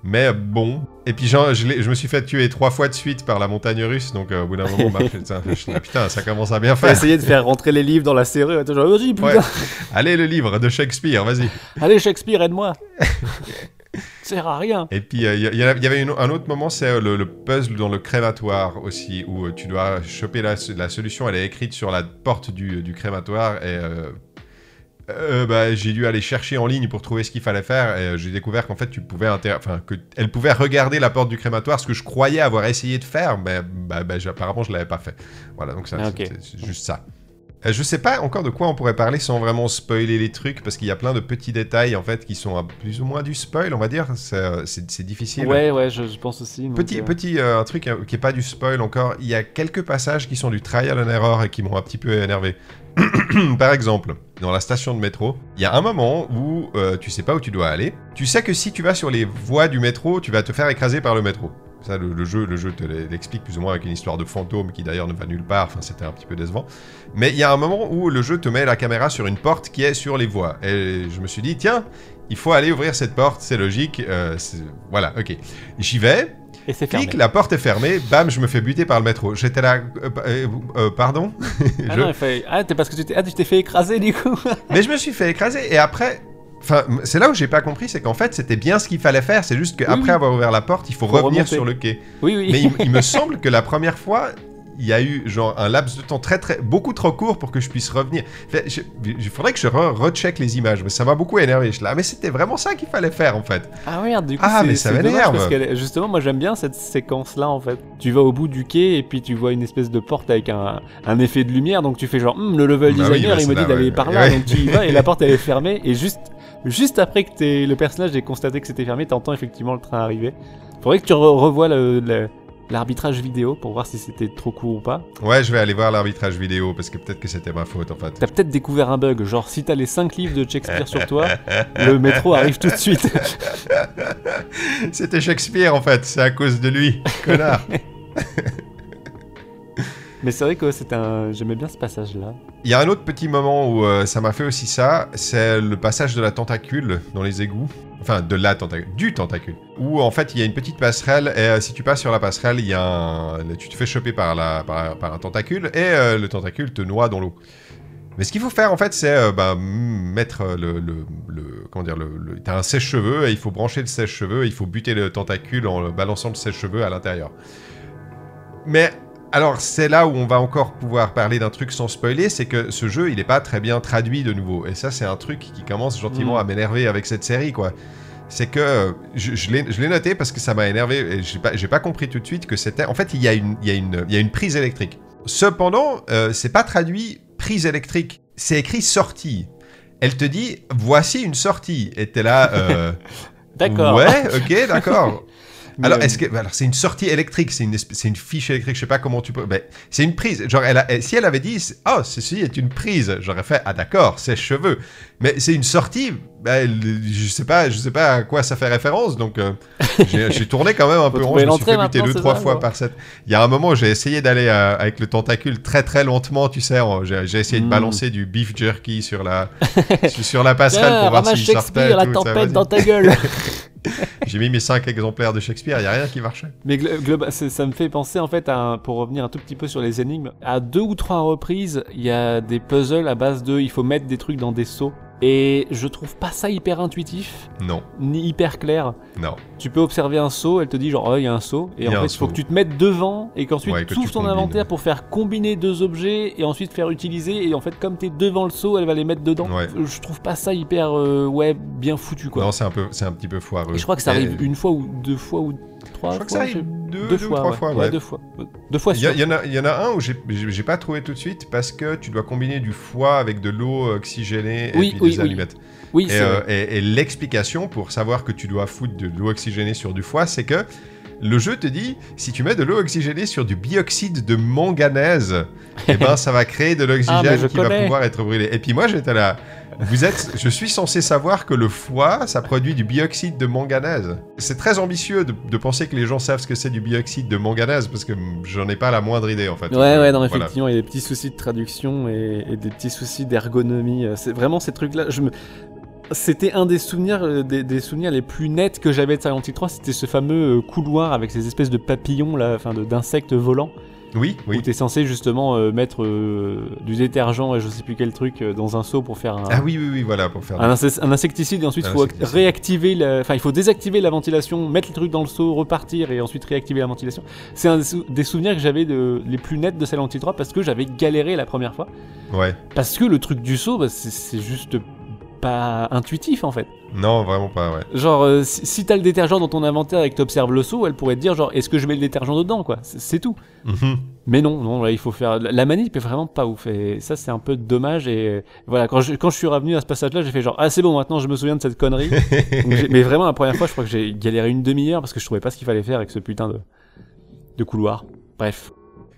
Mais euh, bon. Et puis genre, je, me suis fait tuer trois fois de suite par la montagne russe, donc euh, au bout d'un moment, bah, putain, je- putain, ça commence à bien faire. essayer de faire rentrer les livres dans la serrure et tout, genre, vas-y, putain. Ouais. Allez le livre de Shakespeare, vas-y. Allez, Shakespeare, aide-moi. sert à rien. Et puis, il y, avait une- un autre moment, c'est euh, le, le puzzle dans le crématoire aussi, où euh, tu dois choper la, la solution, elle est écrite sur la porte du, du crématoire, et euh, bah, j'ai dû aller chercher en ligne pour trouver ce qu'il fallait faire, et euh, j'ai découvert qu'en fait, tu pouvais enfin, que elle pouvait regarder la porte du crématoire, ce que je croyais avoir essayé de faire, mais bah, bah, apparemment, je l'avais pas fait. Voilà, donc ça, Ah, c'est- juste ça. Euh, Je sais pas encore de quoi on pourrait parler sans vraiment spoiler les trucs, parce qu'il y a plein de petits détails en fait qui sont à plus ou moins du spoil, on va dire. C'est difficile. Ouais, ouais, je, je pense aussi. donc, Petit, euh, petit euh, un truc qui est pas du spoil encore. Il y a quelques passages qui sont du trial and error et qui m'ont un petit peu énervé. Par exemple, dans la station de métro, il y a un moment où euh, tu sais pas où tu dois aller. Tu sais que si tu vas sur les voies du métro, tu vas te faire écraser par le métro. Ça, le, jeu, le jeu te l'explique plus ou moins avec une histoire de fantôme qui d'ailleurs ne va nulle part. Enfin, c'était un petit peu décevant. Mais il y a un moment où le jeu te met la caméra sur une porte qui est sur les voies. Et je me suis dit, tiens, il faut aller ouvrir cette porte, c'est logique. euh, voilà, ok. J'y vais, Et c'est fermé. clic, la porte est fermée, bam, je me fais buter par le métro. J'étais là, euh, euh, euh, pardon? Ah Je- non, il fait... Ah, t'es parce que tu t'es ah, tu t'es fait écraser du coup. Mais je me suis fait écraser et après. Enfin, c'est là où j'ai pas compris, c'est qu'en fait c'était bien ce qu'il fallait faire, c'est juste qu'après oui. avoir ouvert la porte, il faut, Faut revenir remonter. sur le quai. oui, oui. Mais il, il me semble que la première fois, il y a eu genre un laps de temps très très beaucoup trop court pour que je puisse revenir. Il faudrait que je re- recheck les images, mais ça m'a beaucoup énervé. Je là, mais c'était vraiment ça qu'il fallait faire en fait. Ah merde, du coup, Ah, mais ça m'énerve. parce que justement, moi j'aime bien cette séquence-là en fait. Tu vas au bout du quai et puis tu vois une espèce de porte avec un, un effet de lumière, donc tu fais genre, Hum, le level Bah oui, designer bah il me dit là, d'aller ouais. par là, Ouais. donc tu y vas et la porte elle est fermée et juste, juste après que le personnage ait constaté que c'était fermé, t'entends effectivement le train arriver. Faudrait que tu re- revoies le- le- l'arbitrage vidéo pour voir si c'était trop court ou pas. Ouais, je vais aller voir l'arbitrage vidéo parce que peut-être que c'était ma faute en fait. T'as peut-être découvert un bug, genre si t'as les 5 livres de Shakespeare sur toi, le métro arrive tout de suite. C'était Shakespeare en fait, c'est à cause de lui, connard. Mais c'est vrai que c'était un... j'aimais bien ce passage-là. Il y a un autre petit moment où euh, ça m'a fait aussi ça, c'est le passage de la tentacule dans les égouts. Enfin, de la tentacule, du tentacule. Où en fait il y a une petite passerelle et euh, si tu passes sur la passerelle, il y a un... tu te fais choper par, la, par, un tentacule et euh, le tentacule te noie dans l'eau. Mais ce qu'il faut faire en fait, c'est euh, bah, mettre le, le, le- comment dire, le, le- t'as un sèche-cheveux et il faut brancher le sèche-cheveux, il faut buter le tentacule en balançant le sèche-cheveux à l'intérieur. Mais alors c'est là où on va encore pouvoir parler d'un truc sans spoiler, c'est que ce jeu il est pas très bien traduit de nouveau. Et ça c'est un truc qui commence gentiment Mm. à m'énerver avec cette série quoi. C'est que euh, je, je l'ai noté parce que ça m'a énervé et j'ai pas, pas compris tout de suite que c'était. En fait il y a une, il y a une, il y a une prise électrique. Cependant euh, c'est pas traduit prise électrique, c'est écrit sortie. Elle te dit voici une sortie et t'es là. euh, D'accord. Ouais, ok, d'accord. Alors, euh, est-ce que alors c'est une sortie électrique, c'est une espèce- c'est une fiche électrique, je sais pas comment tu peux. Ben, c'est une prise. Genre, elle a- elle- si elle avait dit, oh, ceci est une prise, j'aurais fait, ah d'accord, c'est cheveux. Mais c'est une sortie. Ben, je sais pas, je sais pas à quoi ça fait référence. Donc, euh, j'ai tourné quand même un peu rond. Je me suis fait buter deux trois ça, fois par cette. Il y a un moment, j'ai essayé d'aller euh, avec le tentacule très très lentement, tu sais. J'ai essayé de Mm. balancer du beef jerky sur la sur- sur la passerelle pour voir s'il sortait. La tempête dans ta gueule. J'ai mis mes 5 exemplaires de Shakespeare, il y a rien qui marchait. Mais ça me fait penser en fait, à, pour revenir un tout petit peu sur les énigmes, à deux ou trois reprises, il y a des puzzles à base de, il faut mettre des trucs dans des seaux. Et je trouve pas ça hyper intuitif, Non, ni hyper clair. non. Tu peux observer un seau, elle te dit genre, oh, il y a un seau, et en fait, il faut que tu te mettes devant, et qu'ensuite Ouais, tu ouvres ton combines. inventaire pour faire combiner deux objets, et ensuite faire utiliser, et en fait, comme t'es devant le seau, elle va les mettre dedans. Ouais. Je trouve pas ça hyper, euh, ouais, bien foutu quoi. Non, c'est un peu, c'est un petit peu foireux. et je crois que ça Et- arrive une fois ou deux fois ou trois Je crois que fois, ça je arrive deux, deux ou trois ouais. fois. Ouais, ouais. deux fois. Deux fois Il y, en a, il y en a un où j'ai- pas trouvé tout de suite parce que tu dois combiner du foie avec de l'eau oxygénée et Oui, puis oui, des oui. allumettes. Oui, Et, euh, et l'explication pour savoir que tu dois foutre de l'eau oxygénée sur du foie, c'est que le jeu te dit si tu mets de l'eau oxygénée sur du bioxyde de manganèse, eh ben ça va créer de Ah, l'oxygène qui va pouvoir être brûlé. Et puis moi j'étais là. Vous êtes, je suis censé savoir que le foie, ça produit du bioxyde de manganèse. C'est très ambitieux de, de penser que les gens savent ce que c'est du bioxyde de manganèse parce que j'en ai pas la moindre idée en fait. Ouais, ouais, non, effectivement, il y a des petits soucis de traduction et, et des petits soucis d'ergonomie. Euh, C'est vraiment ces trucs-là. Je me... C'était un des souvenirs, euh, des, des souvenirs les plus nets que j'avais de Silent Hill 3. C'était ce fameux euh, couloir avec ces espèces de papillons, là, enfin d'insectes volants, Oui, où oui. t'es censé justement euh, mettre euh, du détergent et je sais plus quel truc euh, dans un seau pour faire un, Ah oui, oui, oui, voilà, pour faire. un, insec- un insecticide et ensuite il faut réactiver la... enfin il faut désactiver la ventilation mettre le truc dans le seau repartir et ensuite réactiver la ventilation c'est un des, sou- des souvenirs que j'avais de... les plus nets de Silent Hill 3 parce que j'avais galéré la première fois Ouais. parce que le truc du seau bah, c'est juste pas intuitif en fait Non, vraiment pas, ouais. genre euh, si, si t'as le détergent dans ton inventaire et que t'observes le seau elle pourrait te dire genre est-ce que je mets le détergent dedans quoi? C'est tout Mhm. mais non, non, là, il faut faire. La manip est vraiment pas ouf. Et ça, c'est un peu dommage. Et euh, voilà, quand je, quand je suis revenu à ce passage-là, j'ai fait genre, ah, c'est bon, maintenant je me souviens de cette connerie. Donc, mais vraiment, la première fois, je crois que j'ai galéré une demi-heure parce que je trouvais pas ce qu'il fallait faire avec ce putain de, de couloir. Bref,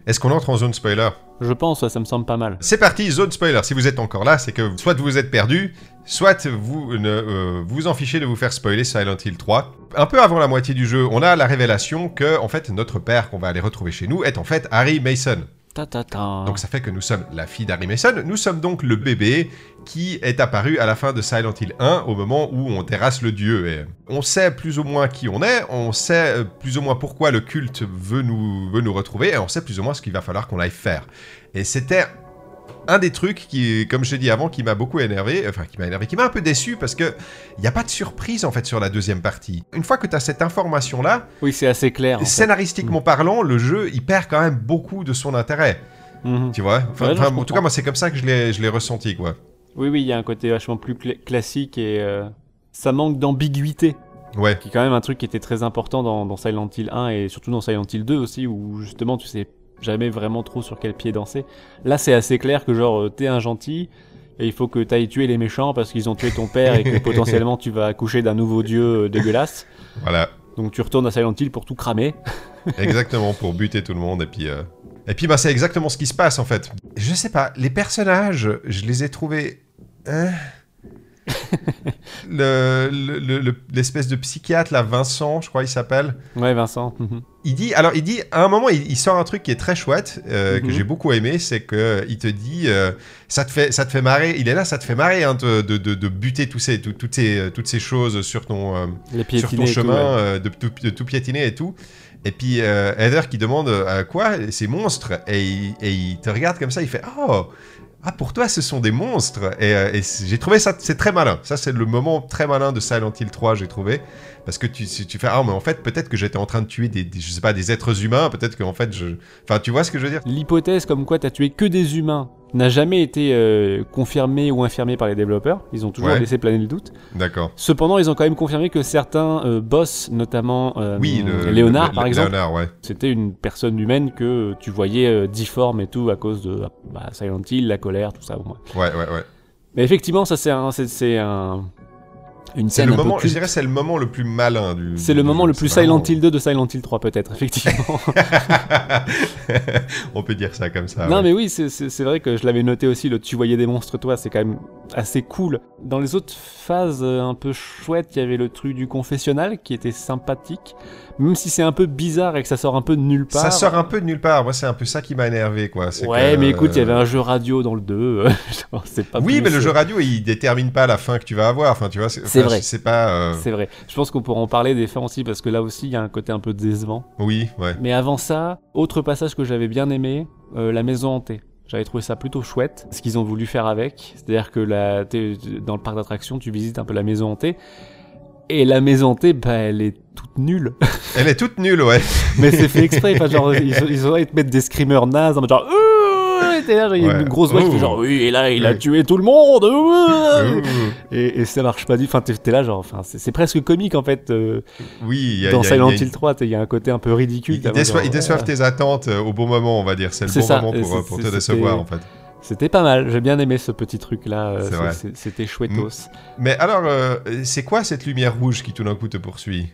Est-ce qu'on entre en zone spoiler? Je pense, ça me semble pas mal. C'est parti, zone spoiler. Si vous êtes encore là, c'est que soit vous êtes perdu, soit vous ne euh, vous en fichez de vous faire spoiler Silent Hill 3. Un peu avant la moitié du jeu, on a la révélation que, en fait, notre père qu'on va aller retrouver chez nous est en fait Harry Mason. Donc ça fait que nous sommes la fille d'Harry Mason, nous sommes donc le bébé qui est apparu à la fin de Silent Hill 1 au moment où on terrasse le dieu. Et on sait plus ou moins qui on est, on sait euh, plus ou moins pourquoi le culte veut nous, veut nous retrouver et on sait plus ou moins ce qu'il va falloir qu'on aille faire. Et c'était un des trucs qui, comme je l'ai dit avant, qui m'a beaucoup énervé, enfin qui m'a énervé, qui m'a un peu déçu parce que il n'y a pas de surprise en fait sur la deuxième partie. Une fois que tu as cette information-là, Oui, c'est assez clair. fait. scénaristiquement parlant, le jeu il perd quand même beaucoup de son intérêt. Mhm. Tu vois? Enfin, Ouais, non, enfin, je en tout cas, moi, c'est comme ça que je l'ai, je l'ai ressenti, quoi. Oui, oui, il y a un côté vachement plus cla- classique et euh, ça manque d'ambiguïté. Ouais. qui est quand même un truc qui était très important dans, dans Silent Hill 1 et surtout dans Silent Hill 2 aussi où justement tu sais jamais vraiment trop sur quel pied danser. Là c'est assez clair que genre euh, t'es un gentil et il faut que t'ailles tuer les méchants parce qu'ils ont tué ton père et que potentiellement tu vas accoucher d'un nouveau dieu euh, dégueulasse. Voilà. Donc tu retournes à Silent Hill pour tout cramer. Exactement, pour buter tout le monde. Et puis, euh, et puis bah, c'est exactement ce qui se passe, en fait. Je sais pas, les personnages, je les ai trouvés... hein le, le- le- le- l'espèce de psychiatre, là, Vincent, je crois il s'appelle. Ouais Vincent. Mhm. Il dit, alors il dit, à un moment, il, il sort un truc qui est très chouette, euh, que Mhm. j'ai beaucoup aimé, c'est que il te dit, euh, ça te fait, ça te fait marrer. Il est là, ça te fait marrer hein, de, de, de- de buter tous ces, tout- toutes ces, toutes ces choses sur ton, euh, sur ton tout, chemin, ouais. de, tout, de tout piétiner et tout. Et puis Heather qui demande à quoi ces monstres et il, et il te regarde comme ça, il fait oh ah pour toi ce sont des monstres et, euh, et j'ai trouvé ça c'est très malin. Ça c'est le moment très malin de Silent Hill 3 j'ai trouvé parce que tu tu fais ah mais en fait peut-être que j'étais en train de tuer des, des- je sais pas des êtres humains peut-être qu'en fait je enfin tu vois ce que je veux dire? L'hypothèse comme quoi t'as tué que des humains n'a jamais été euh, confirmée ou infirmée par les développeurs. Ils ont toujours Ouais. laissé planer le doute. D'accord. Cependant, ils ont quand même confirmé que certains euh, boss, notamment euh, Oui le Léonard le- par le- exemple, ouais. c'était une personne humaine que tu voyais difforme et tout à cause de bah, Silent Hill, la colère, tout ça. Bon, ouais. Ouais ouais ouais. Mais effectivement, ça c'est un, c'est, c'est un, Une C'est scène le un peu moment, je dirais, c'est le moment le plus malin du. C'est le moment le plus vraiment- Silent Hill 2 de Silent Hill 3 peut-être, effectivement. On peut dire ça comme ça. non ouais. mais oui, c'est- vrai que je l'avais noté aussi, le tu voyais des monstres toi, c'est quand même assez cool. Dans les autres phases euh, un peu chouettes, il y avait le truc du confessionnal qui était sympathique, même si c'est un peu bizarre et que ça sort un peu de nulle part. Ça sort un peu de nulle part. Moi, c'est un peu ça qui m'a énervé, quoi. Ouais, que, mais écoute, il y euh, avait un jeu radio dans le 2, genre, c'est pas Oui, plus, mais le euh, jeu radio, il détermine pas la fin que tu vas avoir. Enfin, tu vois, c'est C'est vrai. C'est pas. euh, C'est vrai. Je pense qu'on pourra en parler des fins aussi parce que là aussi il y a un côté un peu décevant. Oui, ouais. Mais avant ça, autre passage que j'avais bien aimé, euh, la maison hantée. J'avais trouvé ça plutôt chouette, ce qu'ils ont voulu faire avec. C'est-à-dire que la, dans le parc d'attractions, tu visites un peu la maison hantée. Et la maison hantée, bah, elle est toute nulle. Elle est toute nulle, ouais. Mais c'est fait exprès. Genre, ils, ils auraient te mettre des screamers nazes, en mode genre, et t'es là, il y a une grosse voix qui fait genre, oui, et là, il a tué tout le monde. Ouh Ouh. et, et ça marche pas du. Enfin, t'es là, genre, enfin, c'est presque comique en fait. euh, Oui, dans Silent Hill 3, t'sais, il y a un côté un peu ridicule. Ils, déçoivent, tes attentes euh, au bon moment, on va dire. C'est le bon moment pour, euh, te décevoir, en fait. C'était pas mal, j'ai bien aimé ce petit truc là, vrai. c'était chouettos. Mais alors, euh, c'est quoi cette lumière rouge qui tout d'un coup te poursuit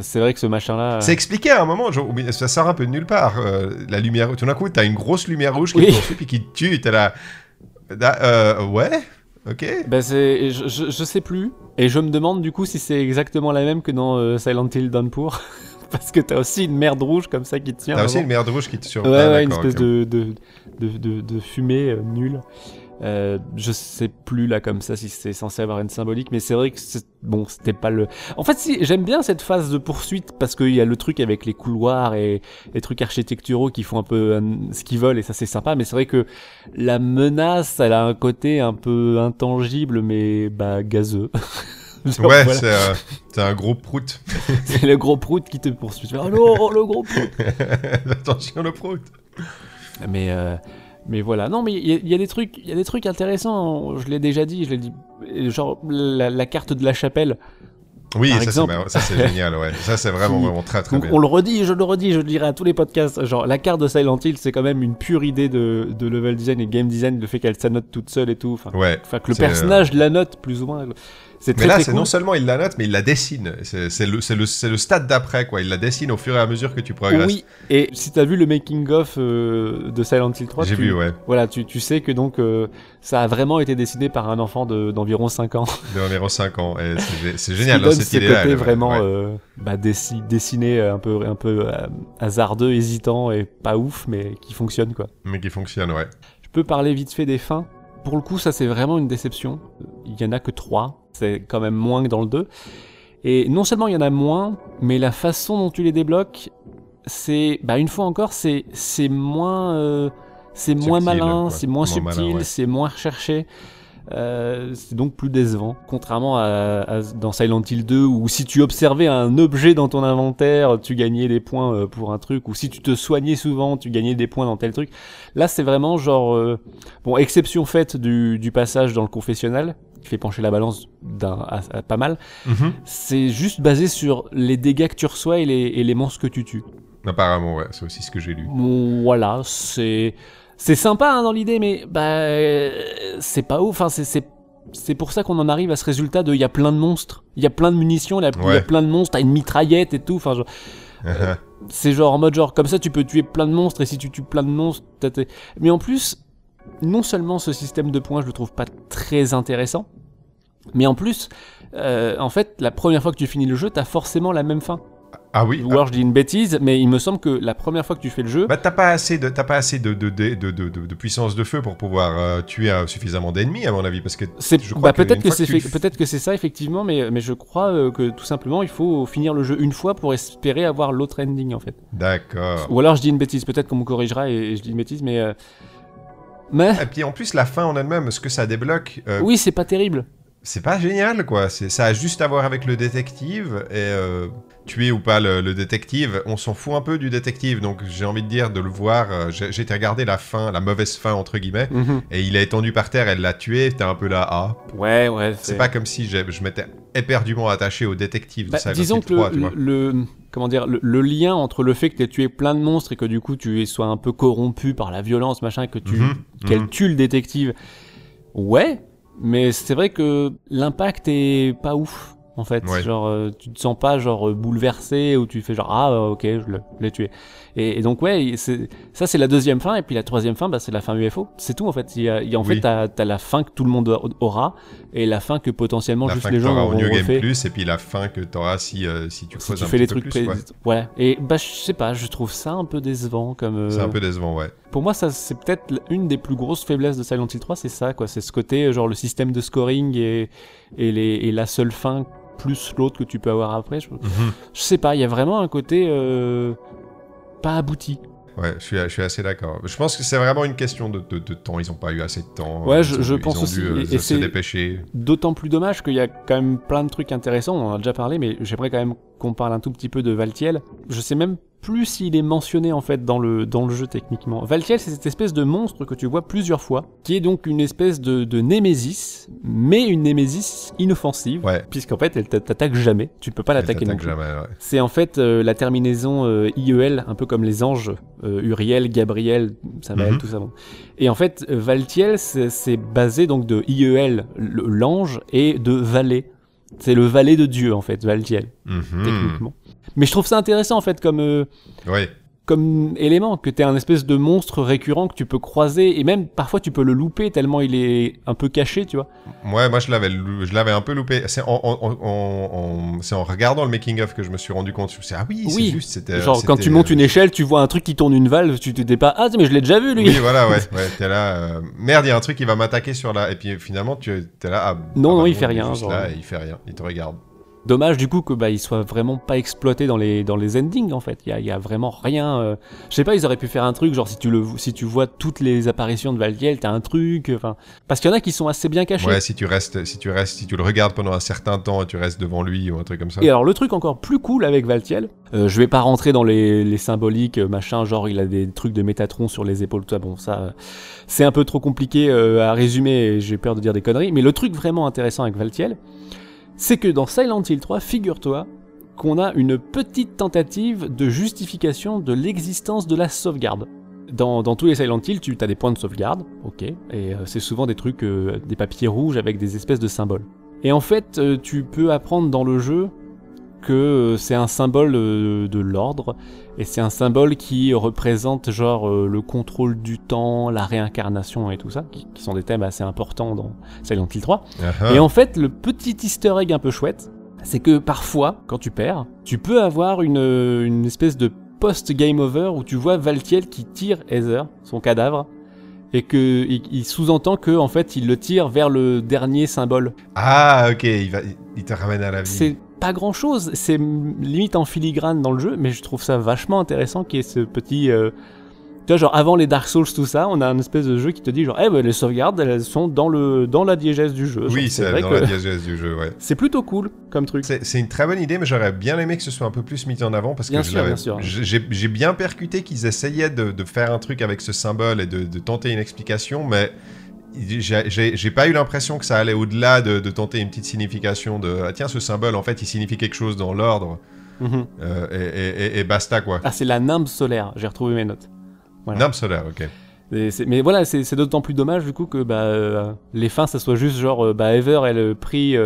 C'est- vrai que ce machin là. C'est expliqué à un moment, genre, ça sort un peu de nulle part. euh, la lumière, tout d'un coup, t'as une grosse lumière rouge qui Oui. te poursuit puis qui te tue. T'es là. Da- euh, ouais, ok. Bah je, je, je sais plus, et je me demande du coup si c'est exactement la même que dans euh, Silent Hill Downpour, parce que t'as aussi une merde rouge comme ça qui te tient. T'as aussi une merde rouge qui te sur. Ouais, Ah, ouais, une espèce de, de, de, de, fumée euh, nulle. Euh, je sais plus là comme ça si c'est censé avoir une symbolique, mais c'est vrai que c'est- bon, c'était pas le. En fait, si j'aime bien cette phase de poursuite parce qu'il y a le truc avec les couloirs et les trucs architecturaux qui font un peu ce qu'ils veulent et ça c'est sympa. Mais c'est vrai que la menace, elle a un côté un peu intangible mais bah gazeux. Ouais, voilà. c'est euh, c'est un gros prout. c'est le gros prout qui te poursuit. Oh non, le gros prout. Attention le prout. Mais, euh, mais voilà. Non, mais il y, a- il y a des trucs, il y a des trucs intéressants. Je l'ai déjà dit, je l'ai dit. Genre la, la carte de la chapelle. Oui, Par ça c'est génial, ouais. Ça c'est vraiment, Qui- vraiment très très bien. on le redit, je le redis, je le dirai à tous les podcasts. Genre la carte de Silent Hill, c'est quand même une pure idée de, de level design et game design, le fait qu'elle s'annote toute seule et tout. Enfin, Ouais. que le euh, personnage la note plus ou moins. C'est Mais très là, très c'est cool. non seulement il la note, mais il la dessine. C'est c'est le, c'est le, c'est le stade d'après, quoi. Il la dessine au fur et à mesure que tu progresses. Oui, et si t'as vu le making of euh, de Silent Hill 3, J'ai tu, vu, ouais. voilà, tu, tu sais que donc euh, ça a vraiment été dessiné par un enfant de- d'environ 5 ans. D'environ 5 ans. Et c'est gé- c'est Ce qui génial, dans donne cette ce idée-là. côté vraiment ouais. euh, bah, dessi- dessiné un peu, un peu euh, hasardeux, hésitant et pas ouf, mais qui fonctionne quoi. Mais qui fonctionne, ouais. Je peux parler vite fait des fins? Pour le coup, ça c'est vraiment une déception. Il y en a que 3, c'est quand même moins que dans le 2. Et non seulement il y en a moins, mais la façon dont tu les débloques, c'est, bah une fois encore, c'est c'est moins, euh, c'est moins Subtil, malin, c'est moins subtil, ouais. c'est moins recherché. Euh, c'est donc plus décevant, contrairement à, à- dans Silent Hill 2 où si tu observais un objet dans ton inventaire, tu gagnais des points euh, pour un truc, ou si tu te soignais souvent, tu gagnais des points dans tel truc. Là, c'est vraiment genre, euh, bon, exception faite du, du passage dans le confessionnal qui fait pencher la balance d'un pas mal. Mhm. C'est juste basé sur les dégâts que tu reçois et les, et les monstres que tu tues. Apparemment, ouais. C'est aussi ce que j'ai lu. Voilà, c'est c'est sympa hein, dans l'idée, mais bah euh, c'est pas ouf. Enfin, c'est c'est c'est pour ça qu'on en arrive à ce résultat de il y a plein de monstres, il y a plein de munitions, il y a, y plein de monstres, t'as une mitraillette et tout. Enfin, genre, Uh-huh. c'est genre en mode genre comme ça tu peux tuer plein de monstres et si tu tues plein de monstres, mais en plus non seulement ce système de points je le trouve pas très intéressant, mais en plus euh, en fait la première fois que tu finis le jeu t'as forcément la même fin. Ah oui. Ou alors je dis une bêtise, mais il me semble que la première fois que tu fais le jeu, Bah, t'as pas assez de, pas assez de, de, de, de, puissance de feu pour pouvoir euh, tuer euh, suffisamment d'ennemis, à mon avis, parce que C'est je crois bah, peut-être que c'est tu peut-être que c'est ça effectivement, mais mais je crois euh, que tout simplement il faut finir le jeu une fois pour espérer avoir l'autre ending en fait. D'accord. Ou alors je dis une bêtise, peut-être qu'on me corrigera et, et je dis une bêtise, mais mais Et puis en plus, la fin en elle-même, ce que ça débloque, oui c'est pas terrible. c'est pas génial, quoi. Ça a juste à voir avec le détective et tuer ou pas le, le détective. On s'en fout un peu du détective, donc j'ai envie de dire de le voir. euh, j'ai, été regarder la fin, la mauvaise fin entre guillemets, Mhm. et il est étendu par terre. Elle l'a tué. T'es un peu là, ah. Ouais ouais. C'est pas comme si je m'étais éperdument attaché au détective. de Bah, Silent disons que 3, le, comment dire le, le lien entre le fait que tu aies tué plein de monstres et que du coup tu sois un peu corrompu par la violence machin que tu Mhm, qu'elle mhm. tue le détective. Ouais, mais c'est vrai que l'impact est pas ouf. En fait. Ouais. Genre, euh, tu te sens pas genre euh, bouleversé ou tu fais genre ah euh, ok je l'ai- je l'ai tué. Et, et donc ouais, ça c'est la deuxième fin et puis la troisième fin bah, c'est la fin UFO. C'est tout en fait. Il y a, il y a- en Oui. fait t'as as la fin que tout le monde aura et la fin que potentiellement La juste les gens auront refait. Plus, et puis la fin que t'auras si, euh, si tu Si creuses tu un fais petit les peu trucs plus. ouais. voilà. Et bah je sais pas, je trouve ça un peu décevant comme. euh, C'est un peu décevant, ouais. Pour moi, ça c'est peut-être une des plus grosses faiblesses de Silent Hill 3, c'est ça, quoi. C'est ce côté, euh, genre le système de scoring et, et, les, et la seule fin plus l'autre que tu peux avoir après. Je, Mhm. je sais pas, il y a vraiment un côté euh, pas abouti. Ouais, je suis, je suis assez d'accord. Je pense que c'est vraiment une question de, de- de temps. Ils n'ont pas eu assez de temps. Ouais, je- ont- je pense ont aussi, dû, euh, et- c'est- dépêcher. D'autant plus dommage qu'il y a quand même plein de trucs intéressants, on en a déjà parlé, mais j'aimerais quand même qu'on parle un tout petit peu de Valtiel. Je sais même plus s'il est mentionné en fait dans le, dans le jeu techniquement. Valtiel, c'est cette espèce de monstre que tu vois plusieurs fois, qui est donc une espèce de, de némésis, mais une némésis inoffensive, Ouais. puisqu'en fait elle t'a- t'attaque jamais, tu peux pas l'attaquer non plus. ouais. C'est en fait euh, la terminaison euh, IEL, un peu comme les anges, euh, Uriel, Gabriel, Samael, Mhm. tout ça. bon. Et en fait, Valtiel, c'est basé donc de IEL, l'ange, et de Valé. C'est le valet de Dieu, en fait, Valtiel, Mhm. techniquement. Mais je trouve ça intéressant, en fait, comme, euh, Ouais. Comme élément, que t'es un espèce de monstre récurrent que tu peux croiser, et même parfois tu peux le louper tellement il est un peu caché, tu vois. Ouais, moi je l'avais, lou- je l'avais un peu loupé. C'est en, en- en- en- c'est en regardant le making of que je me suis rendu compte. Je ah oui, Oui. c'est juste. C'était, Genre, quand tu montes euh, une échelle, tu vois un truc qui tourne une valve, tu te dis pas, ah, mais je l'ai déjà vu, lui Oui, voilà, ouais. ouais t'es là. euh, Merde, il y a un truc qui va m'attaquer sur la. Et puis finalement, tu es là. Ah, Non, ah non, bah il bon, fait rien, genre. Là, il fait rien. Il te regarde. Dommage du coup que bah il soit vraiment pas exploité dans les dans les endings en fait. Il y y a vraiment rien. euh, Je sais pas, ils auraient pu faire un truc genre si tu le si tu vois toutes les apparitions de Valdiel, t'as un truc. Enfin, parce qu'il y en a qui sont assez bien cachés. Ouais, si tu restes, si tu restes, si tu le regardes pendant un certain temps et tu restes devant lui ou un truc comme ça. Et alors le truc encore plus cool avec Valtiel, euh, je vais pas rentrer dans les, les symboliques euh, machin, genre il a des trucs de Métatron sur les épaules, tout ça. Bon ça, euh, c'est un peu trop compliqué euh, à résumer. et J'ai peur de dire des conneries. Mais le truc vraiment intéressant avec Valtiel, c'est que dans Silent Hill 3, figure-toi qu'on a une petite tentative de justification de l'existence de la sauvegarde. Dans, tous les Silent Hill, tu as des points de sauvegarde, ok, et euh, c'est souvent des trucs, euh, des papiers rouges avec des espèces de symboles. Et en fait, euh, tu peux apprendre dans le jeu que euh, c'est un symbole euh, de l'ordre, et c'est un symbole qui représente genre euh, le contrôle du temps, la réincarnation et tout ça, qui, qui sont des thèmes assez importants dans Silent Hill 3. Ah, ah. Et en fait, le petit easter egg un peu chouette, c'est que parfois, quand tu perds, tu peux avoir une, une espèce de post-game over où tu vois Valtiel qui tire Heather, son cadavre, et que il, il sous-entend que en fait il le tire vers le dernier symbole. Ah, ok, il, va, il te ramène à la vie. Pas grand chose, c'est limite en filigrane dans le jeu, mais je trouve ça vachement intéressant qu'il y ait ce petit. euh, Tu vois, genre avant les Dark Souls, tout ça, on a un espèce de jeu qui te dit genre, eh ben les sauvegardes, elles sont dans, le, dans la diégèse du jeu. Oui, c'est dans que la diégèse du jeu, ouais. c'est plutôt cool comme truc. C'est une très bonne idée, mais j'aurais bien aimé que ce soit un peu plus mis en avant parce Bien que j'ai j'ai bien percuté qu'ils essayaient de, de faire un truc avec ce symbole et de, de tenter une explication, mais j'ai- pas eu l'impression que ça allait au-delà de, de tenter une petite signification de ah, tiens, ce symbole en fait il signifie quelque chose dans l'ordre Mhm. euh, et, et- basta quoi. Ah, c'est la nimbe solaire, j'ai retrouvé mes notes. Voilà. Nimbe solaire, ok. Mais voilà, c'est d'autant plus dommage du coup que bah, euh, les fins, ça soit juste genre, euh, bah, Ever, elle euh, prie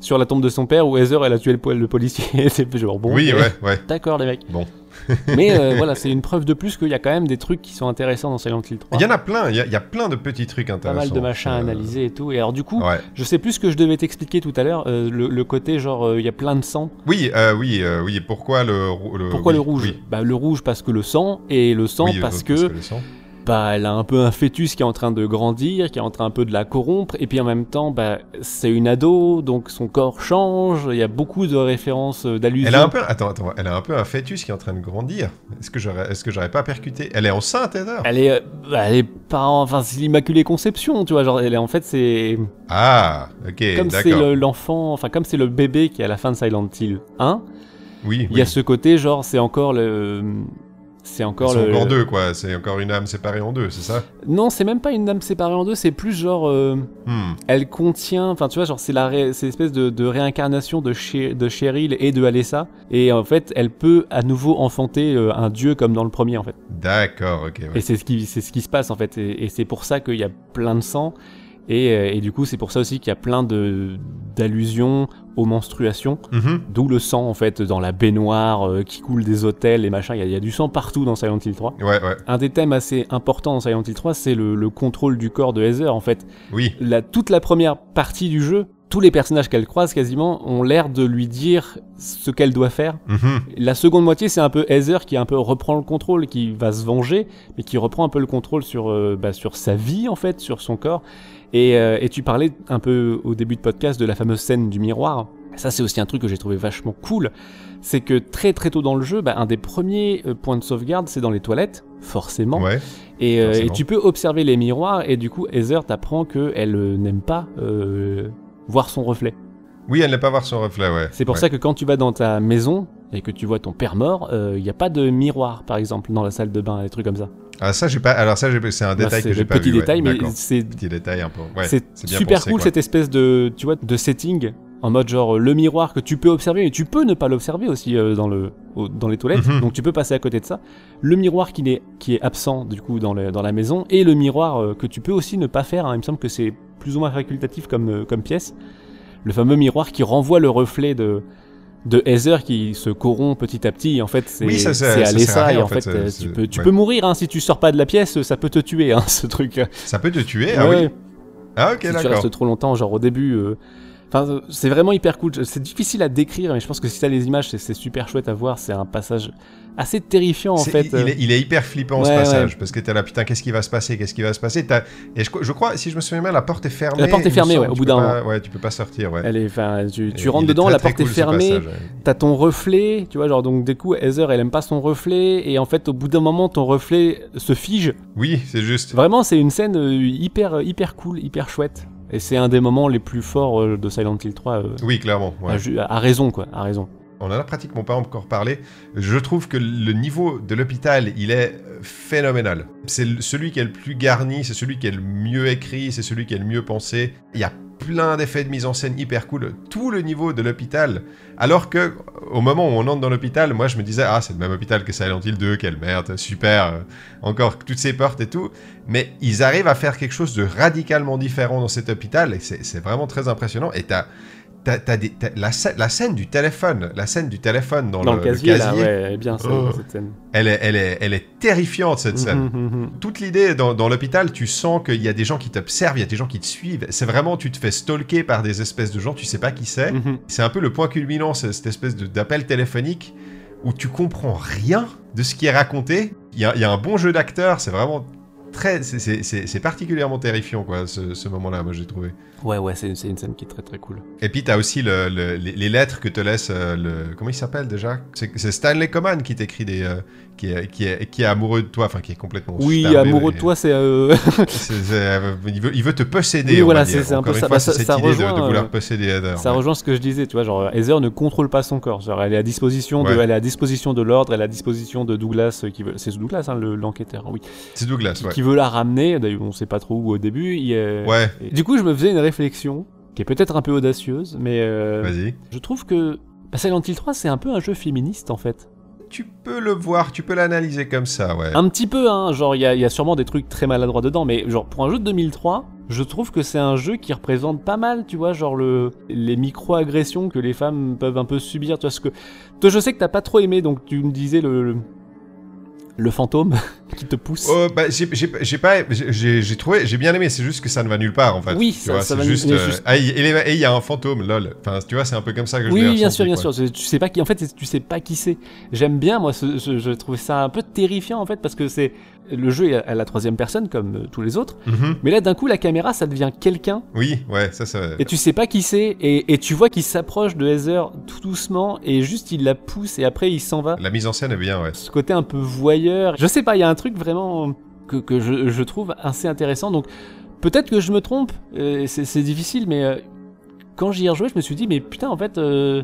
sur la tombe de son père, ou Heather, elle a tué le, le policier. c'est genre bon. oui, ouais, ouais. D'accord, les mecs. Bon. mais euh, voilà, c'est une preuve de plus qu'il y a quand même des trucs qui sont intéressants dans Silent Hill 3. Il y en a plein, il y a, il y a plein de petits trucs pas intéressants. mal de machins à Euh, analyser et tout. Et alors, du coup, Ouais. je sais plus ce que je devais t'expliquer tout à l'heure, euh, le, le côté genre, euh, il y a plein de sang. Oui, oui, oui. Pourquoi le, Pourquoi oui, le rouge? oui. Bah, le rouge parce que le sang, et le sang Oui, parce que le sang. Bah, elle a un peu un fœtus qui est en train de grandir, qui est en train un peu de la corrompre, et puis en même temps, bah, c'est une ado, donc son corps change, il y a beaucoup de références, euh, d'allusions. Elle a un peu, attends, attends, elle a un peu un fœtus qui est en train de grandir. Est-ce que j'aurais, est-ce que j'aurais pas percuté? Elle est enceinte, Heather Elle est, euh, bah, elle est pas, enfin, c'est l'Immaculée Conception, tu vois, genre, elle est en fait, c'est, Ah, ok, comme c'est le- l'enfant, enfin, comme c'est le bébé qui est à la fin de Silent Hill 1, Oui, il y a ce côté, genre, c'est encore le, c'est encore le, encore deux, quoi. C'est encore une âme séparée en deux, c'est ça? Non, c'est même pas une âme séparée en deux, c'est plus genre, euh, Hmm. elle contient, enfin tu vois, genre c'est ré- l'espèce de, de réincarnation de, Che- de Cheryl et de Alessa, et en fait elle peut à nouveau enfanter euh, un dieu comme dans le premier en fait. D'accord, ok. ouais. Et c'est ce qui ce qui se passe en fait, et, et c'est pour ça qu'il y a plein de sang, et, euh, et du coup c'est pour ça aussi qu'il y a plein d'allusions aux menstruations. Mhm. D'où le sang en fait dans la baignoire euh, qui coule des hôtels et machin. Il y, a- il y a du sang partout dans Silent Hill 3. Ouais, ouais. Un des thèmes assez importants dans Silent Hill 3, c'est le, le contrôle du corps de Heather. En fait, Oui. la, toute la première partie du jeu, tous les personnages qu'elle croise quasiment ont l'air de lui dire ce qu'elle doit faire. Mhm. La seconde moitié, c'est un peu Heather qui un peu reprend le contrôle, qui va se venger, mais qui reprend un peu le contrôle sur, euh, bah, sur sa vie en fait, sur son corps. Et, euh, et tu parlais un peu au début de podcast de la fameuse scène du miroir. Ça, c'est aussi un truc que j'ai trouvé vachement cool. C'est que très très tôt dans le jeu, bah, un des premiers euh, points de sauvegarde, c'est dans les toilettes, forcément. Ouais. Et, euh, et tu peux observer les miroirs, et du coup, Heather t'apprend qu'elle euh, n'aime pas voir son reflet. Oui, elle n'est pas voir son reflet, ouais. C'est pour Ouais. ça que quand tu vas dans ta maison et que tu vois ton père mort, il n'y a pas de miroir, par exemple, dans la salle de bain, des trucs comme ça. Ah, ça, j'ai pas. Alors, ça, c'est un Bah, détail que j'ai pas petit vu. ouais. détail, mais c'est Petit détail un peu. Ouais. c'est super pensé, cool quoi. cette espèce de, tu vois, de setting en mode genre le miroir que tu peux observer, mais tu peux ne pas l'observer aussi euh, dans, le, au- dans les toilettes, Mhm. donc tu peux passer à côté de ça. Le miroir qui est, qui est absent du coup dans, le- dans la maison, et le miroir euh, que tu peux aussi ne pas faire, hein. il me semble que c'est plus ou moins facultatif comme, euh, comme pièce. Le fameux miroir qui renvoie le reflet de, de Heather qui se corrompt petit à petit, et en fait c'est Oui, ça, ça- c'est ça à sert à l'essa, rien, et en fait, euh, tu, peux, tu ouais. peux mourir hein, si tu sors pas de la pièce, ça peut te tuer hein, ce truc. Ça peut te tuer Ah oui Ah, ok, si tu d'accord. restes trop longtemps, genre au début. euh, Enfin, euh, c'est vraiment hyper cool. C'est difficile à décrire, mais je pense que si t'as les images, c'est super chouette à voir. C'est un passage assez terrifiant en fait. il, euh. il est, il est hyper flippant ce Ouais, passage ouais. parce que t'es là putain qu'est-ce qui va se passer qu'est-ce qui va se passer et je, je crois si je me souviens bien la porte est fermée La porte est fermée, ouais, au bout d'un pas- ouais tu peux pas sortir ouais Elle est, tu, tu rentres dedans, très, la très porte est cool, ce fermée, passage, t'as ton reflet, tu vois, genre donc du coup Heather elle aime pas son reflet et en fait au bout d'un moment ton reflet se fige. oui c'est juste Vraiment c'est une scène euh, hyper hyper cool, hyper chouette et c'est un des moments les plus forts euh, de Silent Hill 3 euh, oui clairement ouais. à raison quoi, à raison. On en a pratiquement pas encore parlé. Je trouve que le niveau de l'hôpital, il est phénoménal. C'est celui qui est le plus garni, c'est celui qui est le mieux écrit, c'est celui qui est le mieux pensé. Il y a plein d'effets de mise en scène hyper cool. Tout le niveau de l'hôpital. Alors que, au moment où on entre dans l'hôpital, moi je me disais, ah, c'est le même hôpital que Silent Hill 2, quelle merde, super, euh, encore toutes ces portes et tout. Mais ils arrivent à faire quelque chose de radicalement différent dans cet hôpital et c'est vraiment très impressionnant. Et t'as. T'as, t'as des- t'as- la, scè- la scène du téléphone, la scène du téléphone dans, Dans le, le le casier, là, casier, ouais, elle est bien Oh. cette scène. elle, est, elle, est, elle est terrifiante cette scène. Mhm, mhm. Toute l'idée dans, dans l'hôpital, tu sens qu'il y a des gens qui t'observent, il y a des gens qui te suivent. C'est vraiment, tu te fais stalker par des espèces de gens, tu sais pas qui c'est. C'est un peu le point culminant, cette espèce de- d'appel téléphonique où tu comprends rien de ce qui est raconté. Il y a, il y a un bon jeu d'acteur, c'est vraiment très. c'est- particulièrement terrifiant, quoi, ce, ce moment-là, moi j'ai trouvé. Ouais, ouais, c'est une scène qui est très très cool. Et puis t'as aussi le, le- les, les lettres que te laisse euh, le. Comment il s'appelle déjà? C'est c'est Stanley Coman qui t'écrit des. euh, qui, est, qui, est, qui est amoureux de toi, enfin qui est complètement. Oui, amoureux de toi, c'est. euh, euh, il, veut, il veut te posséder. Oui, on voilà, c'est- un peu ça. fois, Bah, ça- cette ça idée de- de, rejoint, vouloir euh, posséder Heather. Ça ouais. rejoint ce que je disais, tu vois, genre Heather ne contrôle pas son corps, genre elle est à disposition de, Ouais. elle est à disposition de l'ordre, elle est à disposition de Douglas qui veut, c'est Douglas hein, le- l'enquêteur, oui, C'est Douglas, ouais. qui veut la ramener. D'ailleurs, on sait pas trop où au début. il Ouais, et Du coup, je me faisais une réflexion qui est peut-être un peu audacieuse, mais euh, vas-y. je trouve que bah, Silent Hill 3 c'est un peu un jeu féministe en fait. Tu peux le voir, tu peux l'analyser comme ça, ouais. Un petit peu, hein, genre il y, a- sûrement des trucs très maladroits dedans, mais genre pour un jeu de 2003, je trouve que c'est un jeu qui représente pas mal, tu vois, genre le, les micro-agressions que les femmes peuvent un peu subir, tu vois, que... Toi je sais que t'as pas trop aimé, donc tu me disais le... le fantôme qui te pousse. Oh, bah, j'ai pas, j'ai trouvé, j'ai bien aimé. C'est juste que ça ne va nulle part en fait. Oui, tu ça- vois, ça va juste. euh, juste- ah, et il y a un fantôme, lol. Enfin, tu vois, c'est un peu comme ça que je oui, l'ai oui, bien sûr, bien quoi. sûr. Tu sais pas qui, en fait, tu sais pas qui c'est. J'aime bien, moi, ce, ce- je trouve ça un peu terrifiant, en fait, parce que c'est le jeu est à la troisième personne comme euh, tous les autres, Mhm. mais là, d'un coup, la caméra, ça devient quelqu'un Oui, ouais, ça, ça. Et tu sais pas qui c'est, et, et tu vois qu'il s'approche de Heather tout doucement, et juste il la pousse, et après il s'en va. La mise en scène est bien, ouais. Ce côté un peu voyeur. Je sais pas, il y a un truc vraiment que, que je, je trouve assez intéressant. Donc peut-être que je me trompe, euh, c'est difficile, mais euh, quand j'y ai rejoué, je me suis dit, mais putain, en fait. euh,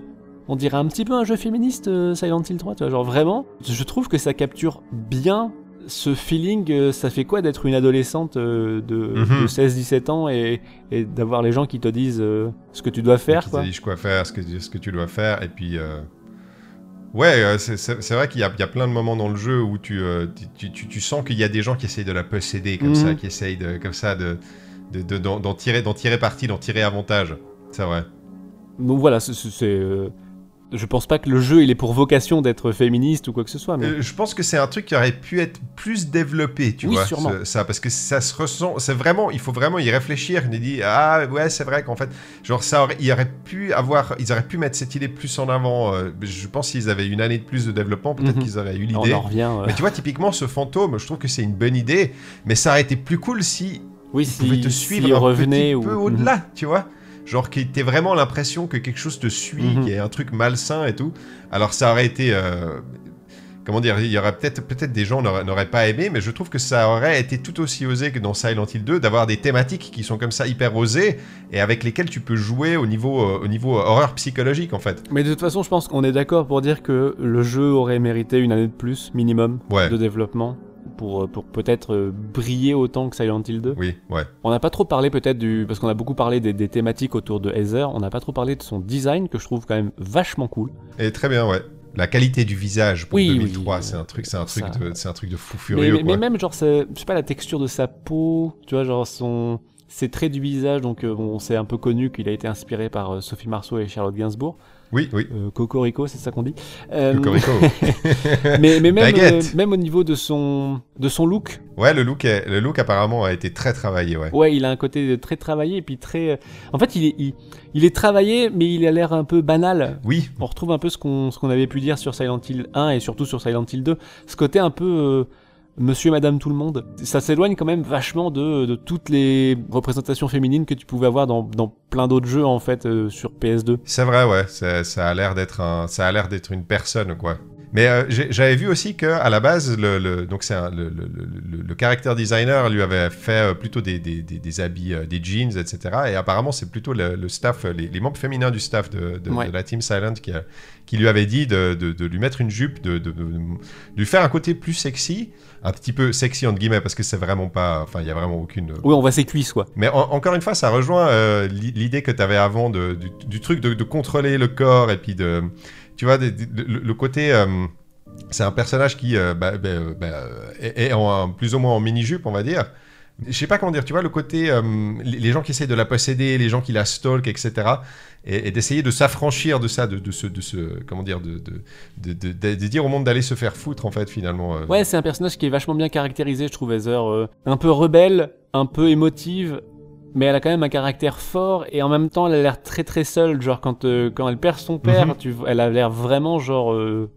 on dirait un petit peu un jeu féministe, Silent Hill 3, tu vois, genre vraiment, je trouve que ça capture bien ce feeling, ça fait quoi d'être une adolescente de, Mhm. de 16-17 ans et, et d'avoir les gens qui te disent ce que tu dois faire, quoi. te dit quoi faire, ce que, ce que tu dois faire, et puis. Euh, Ouais, euh, c'est- vrai qu'il y, a- il y a plein de moments dans le jeu où tu, euh, tu, tu- tu sens qu'il y a des gens qui essayent de la posséder comme Mhm. ça, qui essayent de, comme ça de, de- de- d'en d'en tirer, d'en tirer parti, d'en tirer avantage. C'est vrai. Donc voilà, c'est. Je pense pas que le jeu il est pour vocation d'être féministe ou quoi que ce soit, mais. Euh, je pense que c'est un truc qui aurait pu être plus développé, tu Oui, vois, sûrement. ce- ça, parce que ça se ressent, c'est vraiment, il faut vraiment y réfléchir, il dit, ah ouais, c'est vrai qu'en fait, genre ça, aurait, il aurait pu avoir, ils auraient pu mettre cette idée plus en avant, euh, je pense qu'ils avaient une année de plus de développement, peut-être Mhm. qu'ils auraient eu on l'idée. en revient. euh, Mais tu vois, typiquement, ce fantôme, je trouve que c'est une bonne idée, mais ça aurait été plus cool si oui, il si, pouvait te suivre un revenait petit ou. peu au-delà, tu vois Genre que t'aies vraiment l'impression que quelque chose te suit, Mhm. qu'il y a un truc malsain et tout. Alors ça aurait été... euh, Comment dire Il y aurait peut-être peut-être des gens n'auraient n'auraient pas aimé, mais je trouve que ça aurait été tout aussi osé que dans Silent Hill 2 d'avoir des thématiques qui sont comme ça hyper osées et avec lesquelles tu peux jouer au niveau, euh, au niveau horreur psychologique en fait. Mais de toute façon, je pense qu'on est d'accord pour dire que le jeu aurait mérité une année de plus, minimum, Ouais. de développement. Pour, pour peut-être euh, briller autant que Silent Hill 2. Oui, ouais. On n'a pas trop parlé peut-être du... Parce qu'on a beaucoup parlé des, des thématiques autour de Heather, on n'a pas trop parlé de son design que je trouve quand même vachement cool. Et très bien, ouais. La qualité du visage pour Oui, 2003, oui, c'est un truc, c'est un truc ça- de, c'est un truc de fou furieux. mais- mais quoi. même genre, c'est- je sais pas, la texture de sa peau, tu vois, genre son... ses traits du visage, donc euh, bon, c'est un peu connu qu'il a été inspiré par euh, Sophie Marceau et Charlotte Gainsbourg. Oui, oui. Euh, Cocorico, c'est ça qu'on dit. Euh, Cocorico. mais, mais même, euh, même au niveau de son, de son look, Ouais, le look, est- le look apparemment a été très travaillé, ouais. ouais, il a un côté très travaillé et puis très. En fait, il est, il, il est travaillé, mais il a l'air un peu banal. Oui, On retrouve un peu ce qu'on ce qu'on avait pu dire sur Silent Hill 1 et surtout sur Silent Hill 2. Ce côté un peu euh, Monsieur et Madame tout le monde. Ça s'éloigne quand même vachement de, toutes les représentations féminines que tu pouvais avoir dans, plein d'autres jeux en fait euh, sur PS2. c'est vrai, ouais. a l'air d'être un, ça a l'air d'être une personne, quoi. Mais euh, j'avais vu aussi que à la base, le, le- donc un- le, le, le, le character designer lui avait fait euh, plutôt des, des, des, des habits, euh, des jeans, etc. Et apparemment, c'est plutôt le, le staff, euh, les, les membres féminins du staff de, de, Ouais. de la team Silent qui, a- qui lui avait dit de, de, lui mettre une jupe, de, lui faire un côté plus sexy, un petit peu sexy entre guillemets, parce que c'est vraiment pas, enfin, il y a vraiment aucune Oui, on voit ses cuisses quoi. Mais en- encore une fois, ça rejoint euh, l'i- l'idée que tu avais avant du, du truc de contrôler le corps et puis de. Tu vois, le, côté. euh, c'est un personnage qui euh, bah, bah, bah, est, plus ou moins en mini-jupe, on va dire. Je sais pas comment dire, tu vois, le côté. euh, les gens qui essayent de la posséder, les gens qui la stalk, etc. Et, d'essayer de s'affranchir de ça, de, ce. Comment dire de, de, de, dire au monde d'aller se faire foutre, en fait, finalement. Ouais, c'est un personnage qui est vachement bien caractérisé, je trouve, Heather. un peu rebelle, un peu émotive, mais elle a quand même un caractère fort et en même temps, elle a l'air très très seule. Genre, quand, euh, quand elle perd son père, Mhm. tu, elle a l'air vraiment, genre, euh,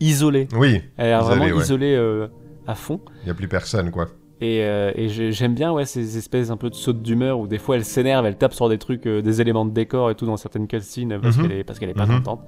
isolée. Oui, Elle a l'air vraiment ouais. isolée euh, à fond. il n'y a plus personne, quoi. Et, et j'ai- j'aime bien ouais, ces espèces un peu de sautes d'humeur où des fois elle s'énerve, elle tape sur des trucs, des éléments de décor et tout dans certaines cutscenes parce Mhm. qu'elle est, parce qu'elle est pas Mhm. contente.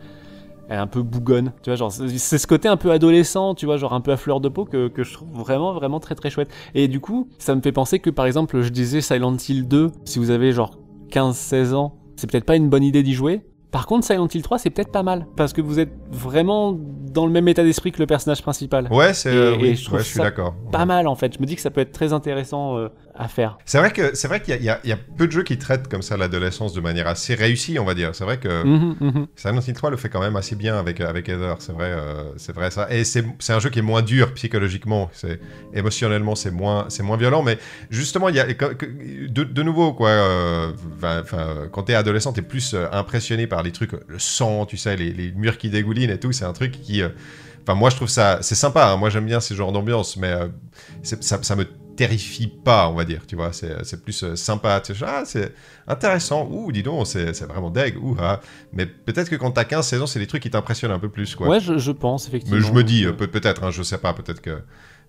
Elle est un peu bougonne, tu vois, genre c'est ce côté un peu adolescent, tu vois, genre un peu à fleur de peau que, que je trouve vraiment vraiment très très chouette. Et du coup, ça me fait penser que par exemple, je disais Silent Hill 2, si vous avez genre 15-16 ans, c'est peut-être pas une bonne idée d'y jouer. Par contre, Silent Hill 3, c'est peut-être pas mal parce que vous êtes vraiment dans le même état d'esprit que le personnage principal. Ouais, c'est. Euh, et oui, je trouve ouais, je suis d'accord. Pas mal en fait. Je me dis que ça peut être très intéressant euh, à faire. C'est vrai que c'est vrai qu'il y, a- y y peu de jeux qui traitent comme ça l'adolescence de manière assez réussie, on va dire. C'est vrai que Mhm, mhm. Silent Hill 3 le fait quand même assez bien avec avec Heather. C'est vrai, euh, c'est vrai ça. Et c'est un jeu qui est moins dur psychologiquement. C'est émotionnellement c'est moins c'est moins violent, mais justement il y a de, de nouveau quoi. euh, quand t'es adolescent, t'es plus euh, impressionné par les trucs, le sang, tu sais, les, les murs qui dégoulinent et tout. C'est un truc qui euh, Enfin, moi, je trouve ça, c'est sympa. hein. Moi, j'aime bien ces genres d'ambiance, mais euh, ça me terrifie pas, on va dire. Tu vois, c'est plus euh, sympa. Tu sais, ah, c'est intéressant. Ouh, dis donc, c'est vraiment deg. Ouh, ah. Mais peut-être que quand t'as 15, 16 ans, c'est des trucs qui t'impressionnent un peu plus, quoi. Ouais, je, je pense effectivement. mais je me dis, euh, peut- peut-être, hein, je sais pas, peut-être que.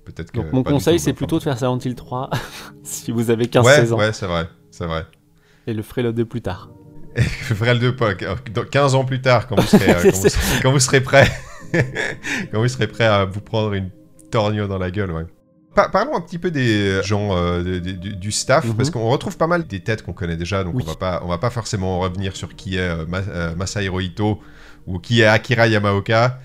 Peut-être que Donc mon conseil, c'est plutôt de faire Silent Hill 3 si vous avez 15-16 Ouais, ans ouais, c'est vrai, c'est vrai. et le ferez le 2 plus tard. Vrel 2, pas- dans 15 ans plus tard, quand vous serez, euh, quand vous serez, quand vous serez prêt, quand vous serez prêt à vous prendre une torgnole dans la gueule, ouais. Pa- parlons un petit peu des gens euh, de- de- du, staff, Mhm. parce qu'on retrouve pas mal des têtes qu'on connaît déjà, donc Oui. on va pas, on va pas forcément revenir sur qui est euh, Ma- euh, Masahiro Ito ou qui est Akira Yamaoka.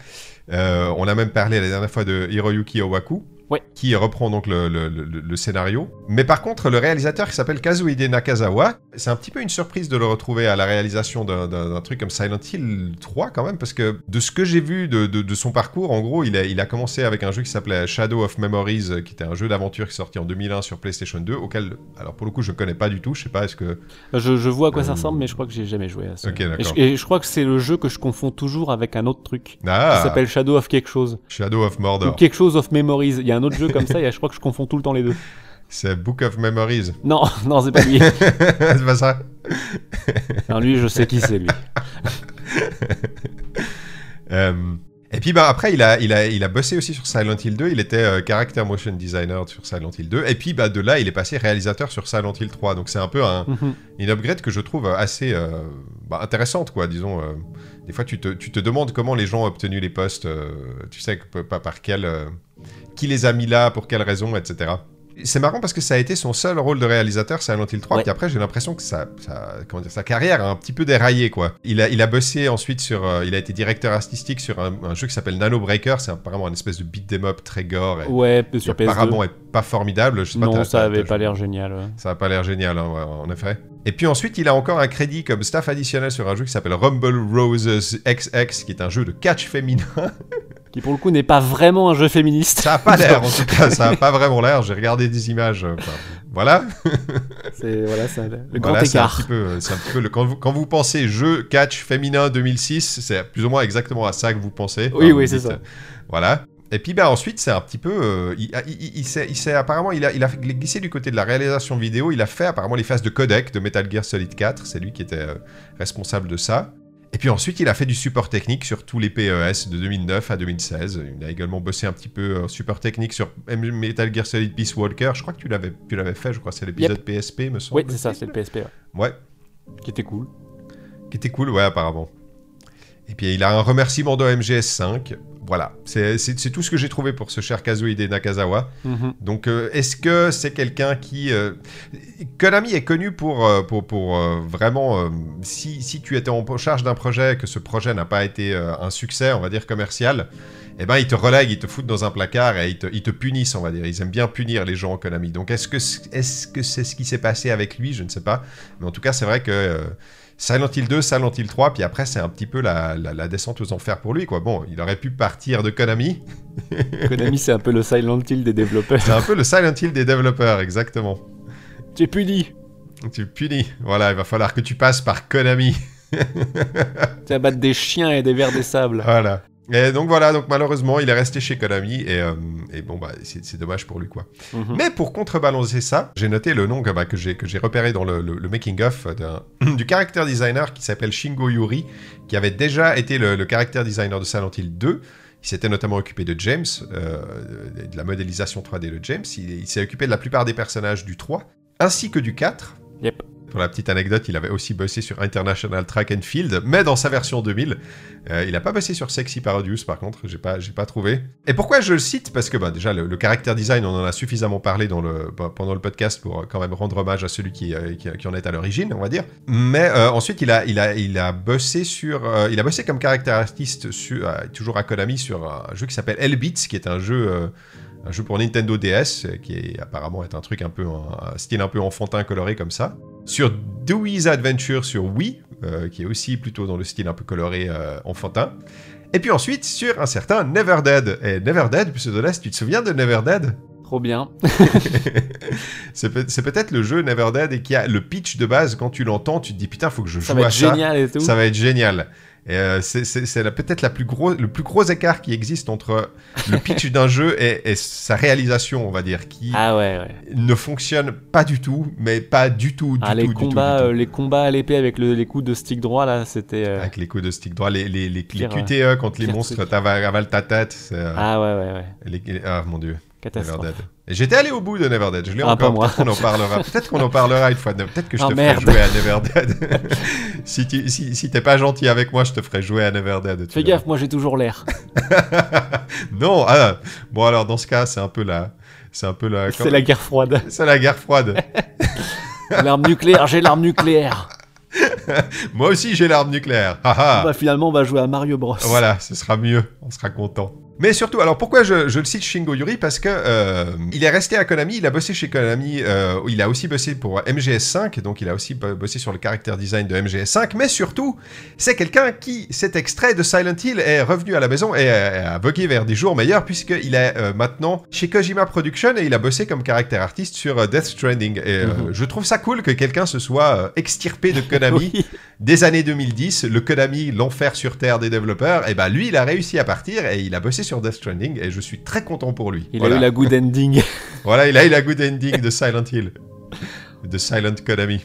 Euh, on a même parlé la dernière fois de Hiroyuki Owaku. Ouais. Qui reprend donc le, le- le- le scénario. Mais par contre, le réalisateur qui s'appelle Kazuhide Nakazawa, C'est un petit peu une surprise de le retrouver à la réalisation d'un- truc comme Silent Hill 3 quand même, parce que de ce que j'ai vu de, de- de son parcours, en gros, il a, il a commencé avec un jeu qui s'appelait Shadow of Memories, qui était un jeu d'aventure qui est sorti en 2001 sur PlayStation 2, auquel, alors pour le coup, je connais pas du tout, je sais pas, est-ce que... Je, je vois à quoi ça Euh, ressemble, mais je crois que j'ai jamais joué à ça. Et, je, et je crois que c'est le jeu que je confonds toujours avec un autre truc. Qui Ah, s'appelle Shadow of quelque chose. Shadow of Ou Mordor. quelque chose of Memories. Il y a un autre jeu comme ça et je crois que je confonds tout le temps les deux. C'est Book of Memories. Non, non, c'est pas lui. c'est pas ça Non, lui, je sais qui c'est lui. Euh, et puis bah, après, il a, il, a, il a bossé aussi sur Silent Hill 2. Il était euh, character motion designer sur Silent Hill 2. Et puis bah, de là, il est passé réalisateur sur Silent Hill 3. Donc c'est un peu un, Mhm. une upgrade que je trouve assez euh, bah, intéressante, quoi. Disons, des fois, tu te, tu te demandes comment les gens ont obtenu les postes. tu sais, pas par quel, qui les a mis là, pour quelles raisons, etc. C'est marrant parce que ça a été son seul rôle de réalisateur, Silent Hill 3. Ouais. Puis après, j'ai l'impression que sa, sa- comment dire, sa carrière a un petit peu déraillé, quoi. Il a, il a bossé ensuite sur. euh, il a été directeur artistique sur un, un jeu qui s'appelle Nano Breaker. C'est apparemment un espèce de beat 'em up très gore. Et, Ouais, sur PS2. apparemment est pas formidable. Je sais Non, ça avait pas l'air génial. ouais. ça a pas l'air génial, hein, ouais, en effet. Et puis ensuite, il a encore un crédit comme staff additionnel sur un jeu qui s'appelle Rumble Roses XX, qui est un jeu de catch féminin. Qui pour le coup n'est pas vraiment un jeu féministe. Ça a pas l'air, en tout cas, ça a pas vraiment l'air. J'ai regardé des images. euh, enfin, voilà. C'est voilà, le Voilà, grand écart. petit peu, euh, c'est un petit peu le, quand, vous, quand vous pensez jeu catch féminin 2006, c'est plus ou moins exactement à ça que vous pensez. Oui, Enfin, oui, c'est ça. euh, Voilà. Et puis bah ensuite c'est un petit peu, euh, il, il, il- il s'est, il s'est- apparemment il a, il a glissé du côté de la réalisation vidéo, il a fait apparemment les phases de codec de Metal Gear Solid 4, c'est lui qui était euh, responsable de ça. Et puis ensuite il a fait du support technique sur tous les PES de 2009 à 2016. Il a également bossé un petit peu en support technique sur Metal Gear Solid Peace Walker. Je crois que tu l'avais, tu l'avais fait, je crois, c'est l'épisode PSP me semble. Oui, c'est ça, c'est le PSP. ouais. Ouais, Qui était cool. qui était cool, ouais, apparemment. Et puis il a un remerciement de MGS5. Voilà, c'est tout ce que j'ai trouvé pour ce cher Kazuhide Nakazawa. Mhm. Donc, euh, est-ce que c'est quelqu'un qui. euh, Konami est connu pour, euh, pour, pour euh, vraiment. si, si tu étais en charge d'un projet, que ce projet n'a pas été un succès, on va dire commercial, eh ben, ils te relèguent, ils te foutent dans un placard et ils te, ils te punissent, on va dire. Ils aiment bien punir les gens en Konami. Donc, est-ce que c'est -ce que c'est ce qui s'est passé avec lui? Je ne sais pas. Mais en tout cas, c'est vrai que. Silent Hill 2, Silent Hill 3, puis après c'est un petit peu la, la- la descente aux enfers pour lui quoi. Bon, il aurait pu partir de Konami, Konami, c'est un peu le Silent Hill des développeurs. c'est un peu le Silent Hill des développeurs, exactement. Tu es puni. Tu punis. Voilà, il va falloir que tu passes par Konami. Tu vas battre des chiens et des vers des sables. Voilà. Et donc voilà, donc malheureusement, il est resté chez Konami et, euh, et bon bah c'est dommage pour lui quoi. Mhm. Mais pour contrebalancer ça, j'ai noté le nom que, bah, que j'ai que j'ai repéré dans le, le- le making of du character designer qui s'appelle Shingo Yuri, qui avait déjà été le, le character designer de Silent Hill 2. Il s'était notamment occupé de James, euh, de la modélisation 3D de James. Il, il s'est occupé de la plupart des personnages du 3, ainsi que du 4. Yep. Pour la petite anecdote, il avait aussi bossé sur International Track and Field, mais dans sa version 2000. Euh, il n'a pas bossé sur Sexy Parodius, par contre, j'ai pas, j'ai pas trouvé. Et pourquoi je le cite? Parce que bah, déjà, le, le character design, on en a suffisamment parlé dans le, bah, pendant le podcast pour euh, quand même rendre hommage à celui qui, euh, qui, en est à l'origine, on va dire. Mais ensuite, il a, il, a, il a bossé sur, il a bossé comme character artiste sur, toujours à Konami sur un jeu qui s'appelle L-Beats, qui est un jeu. Un jeu pour Nintendo DS, euh, qui est apparemment est un truc un peu un, un style un peu enfantin coloré comme ça. Sur Dewey's Adventure sur Wii, euh, qui est aussi plutôt dans le style un peu coloré euh, enfantin. Et puis ensuite sur un certain Never Dead. Et Never Dead, Pseudoless, tu te souviens de Never Dead? Trop bien. C'est peut- c'est peut-être le jeu Never Dead et qui a le pitch de base, quand tu l'entends, tu te dis putain, faut que je Ça joue va à être ça. génial et tout. Ça va être génial. Euh, c'est- peut-être le plus gros écart qui existe entre le pitch d'un jeu et, et sa réalisation, on va dire, qui Ah ouais, ouais. ne fonctionne pas du tout, mais pas du tout, du Ah, tout, les du tout, combats, du tout. euh, les combats à l'épée avec le- les coups de stick droit là, c'était. euh, Avec les coups de stick droit, les, les, les, QTE quand les pire monstres truc. t'avalent avalent ta tête. Ah ouais, ouais, ouais. les- ah mon dieu, Catastrophe. J'étais allé au bout de Never Dead, je l'ai Ah, encore, peut-être qu'on en parlera, peut-être qu'on en parlera une fois, peut-être que je Ah, te merde. ferai jouer à Never Dead. si tu si, si t'es pas gentil avec moi, je te ferai jouer à Never Dead. Fais gaffe, moi j'ai toujours l'air. non, ah, bon alors dans ce cas, c'est un peu la... C'est un peu la... C'est la guerre froide. C'est la guerre froide. L'arme nucléaire, j'ai l'arme nucléaire. Moi aussi j'ai l'arme nucléaire. Bah finalement on va jouer à Mario Bros. Voilà, ce sera mieux, on sera content. Mais surtout, alors pourquoi je, je le cite Shingo Yuri? Parce que euh, il est resté à Konami, il a bossé chez Konami, euh, il a aussi bossé pour MGS5, donc il a aussi bo- bossé sur le character design de MGS5, mais surtout, c'est quelqu'un qui, cet extrait de Silent Hill, est revenu à la maison et a, a vogué vers des jours meilleurs, puisqu'il est euh, maintenant chez Kojima Production et il a bossé comme caractère artiste sur Death Stranding. Et Mhm. je trouve ça cool que quelqu'un se soit extirpé de Konami Oui. des années 2010, le Konami, l'enfer sur terre des développeurs, et ben lui, il a réussi à partir et il a bossé sur Death Stranding et je suis très content pour lui. Il voilà. a eu la good ending. voilà, il a eu la good ending de Silent Hill. De Silent Konami.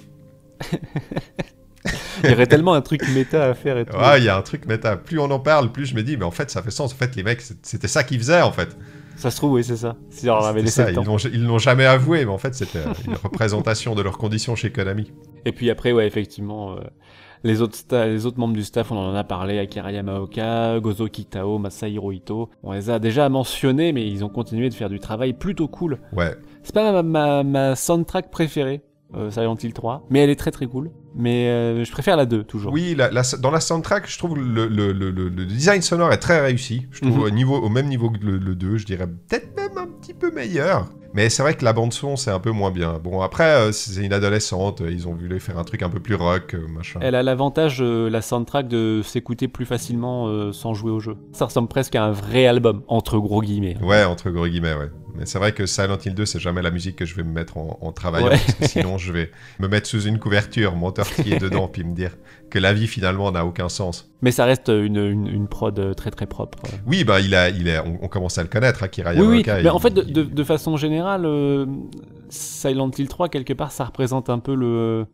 Il y aurait tellement un truc méta à faire et tout. Ah, il y a un truc méta. Plus on en parle, plus je me dis, mais en fait, ça fait sens. En fait, les mecs, c'était ça qu'ils faisaient, en fait. Ça se trouve, oui, c'est ça. Si on avait ça. Ils l'ont- jamais avoué, mais en fait, c'était une représentation de leurs conditions chez Konami. Et puis après, ouais, effectivement, euh, les, autres les autres membres du staff, on en a parlé, Akira Yamaoka, Gozo Kitao, Masahiro Ito. On les a déjà mentionnés, mais ils ont continué de faire du travail plutôt cool. Ouais. C'est pas ma, ma, ma soundtrack préférée, euh, Silent Hill 3, mais elle est très très cool. Mais euh, je préfère la 2, toujours. Oui, la- la- dans la soundtrack, je trouve le, le- le- le- le design sonore est très réussi. Je trouve Mhm. au, niveau, au même niveau que le, le 2, je dirais peut-être même un petit peu meilleur. Mais c'est vrai que la bande-son, c'est un peu moins bien. Bon, après, euh, c'est une adolescente, ils ont voulu faire un truc un peu plus rock, euh, machin. Elle a l'avantage, euh, la soundtrack, de s'écouter plus facilement euh, sans jouer au jeu. Ça ressemble presque à un vrai album, entre gros guillemets. Ouais, entre gros guillemets, ouais. Mais c'est vrai que Silent Hill 2, c'est jamais la musique que je vais me mettre en, en travaillant, Ouais. parce que sinon je vais me mettre sous une couverture, m'entortiller dedans, puis me dire que la vie finalement n'a aucun sens. Mais ça reste une, une, une prod très très propre. Oui, bah il a, il est, on, on commence à le connaître, Oui, oui, Yamaoka. mais il- en fait, de, de, de façon générale, euh, Silent Hill 3, quelque part, ça représente un peu le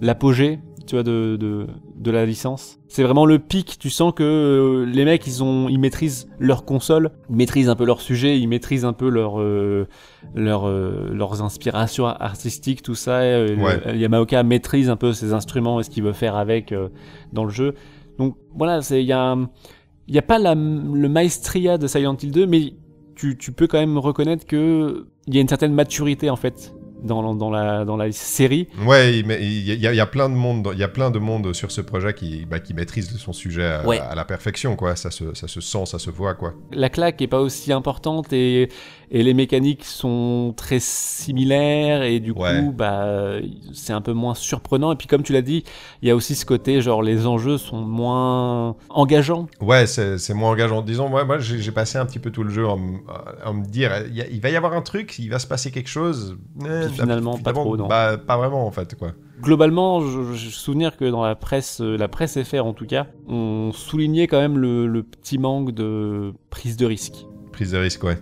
l'apogée, tu vois, de, de, de la licence. C'est vraiment le pic, tu sens que euh, les mecs, ils ont, ils maîtrisent leur console, ils maîtrisent un peu leur sujet, ils maîtrisent un peu leur, euh, leur, euh, leurs inspirations artistiques, tout ça. et, euh, Ouais. le- Yamaoka maîtrise un peu ses instruments et ce qu'il veut faire avec euh, dans le jeu. Donc voilà, il y a n'y a pas la, le maestria de Silent Hill 2, mais tu, tu peux quand même reconnaître que il y a une certaine maturité en fait dans, dans, la, dans la série. Ouais, mais il y, a- il y a plein de monde, il y a plein de monde sur ce projet qui, bah, qui maîtrise son sujet à, Ouais. à la perfection, quoi. Ça se, ça se sent, ça se voit, quoi. La claque est pas aussi importante et, et les mécaniques sont très similaires et du Ouais. coup bah c'est un peu moins surprenant et puis comme tu l'as dit il y a aussi ce côté genre les enjeux sont moins engageants Ouais, c'est moins engageant. Disons, moi, moi j'ai passé un petit peu tout le jeu en, me dire, il, y a- il va y avoir un truc, il va se passer quelque chose. Eh, Puis finalement, pas trop, non. Bah, pas vraiment, en fait, quoi. globalement je, je souvenir que dans la presse euh, la presse FR en tout cas on soulignait quand même le, le petit manque de prise de risque Prise de risque, ouais.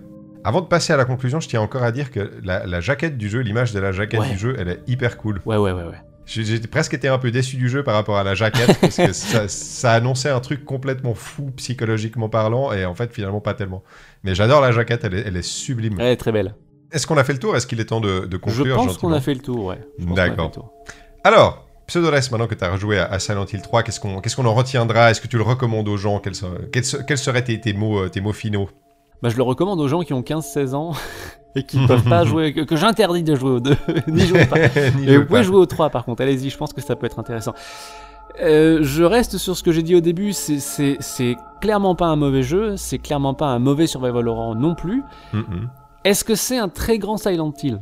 Avant de passer à la conclusion, je tiens encore à dire que la, la jaquette du jeu, l'image de la jaquette Ouais. du jeu, elle est hyper cool. ouais ouais ouais ouais J'ai presque été un peu déçu du jeu par rapport à la jaquette, parce que ça, ça annonçait un truc complètement fou, psychologiquement parlant, et en fait, finalement, pas tellement. Mais j'adore la jaquette, elle est, elle est sublime. elle est très belle Est-ce qu'on a fait le tour? Est-ce qu'il est temps de, de je conclure pense qu'on a fait le tour ouais D'accord. Alors, Pseudoless, maintenant que tu as rejoué à, Silent Hill 3, qu'est-ce qu'on qu'est-ce qu'on en retiendra? Est-ce que tu le recommandes aux gens? Quels, ser- quels, se- quels seraient tes, tes mots, euh, tes mots finaux? Bah, je le recommande aux gens qui ont 15-16 ans et qui peuvent pas jouer, que, que j'interdis de jouer aux deux, n'y jouez pas. N'y Et jouez vous pouvez pas. jouer aux 3 par contre, allez-y, je pense que ça peut être intéressant. Euh, je reste sur ce que j'ai dit au début, c'est- c'est c'est clairement pas un mauvais jeu, c'est clairement pas un mauvais survival horror non plus. Est-ce que c'est un très grand Silent Hill?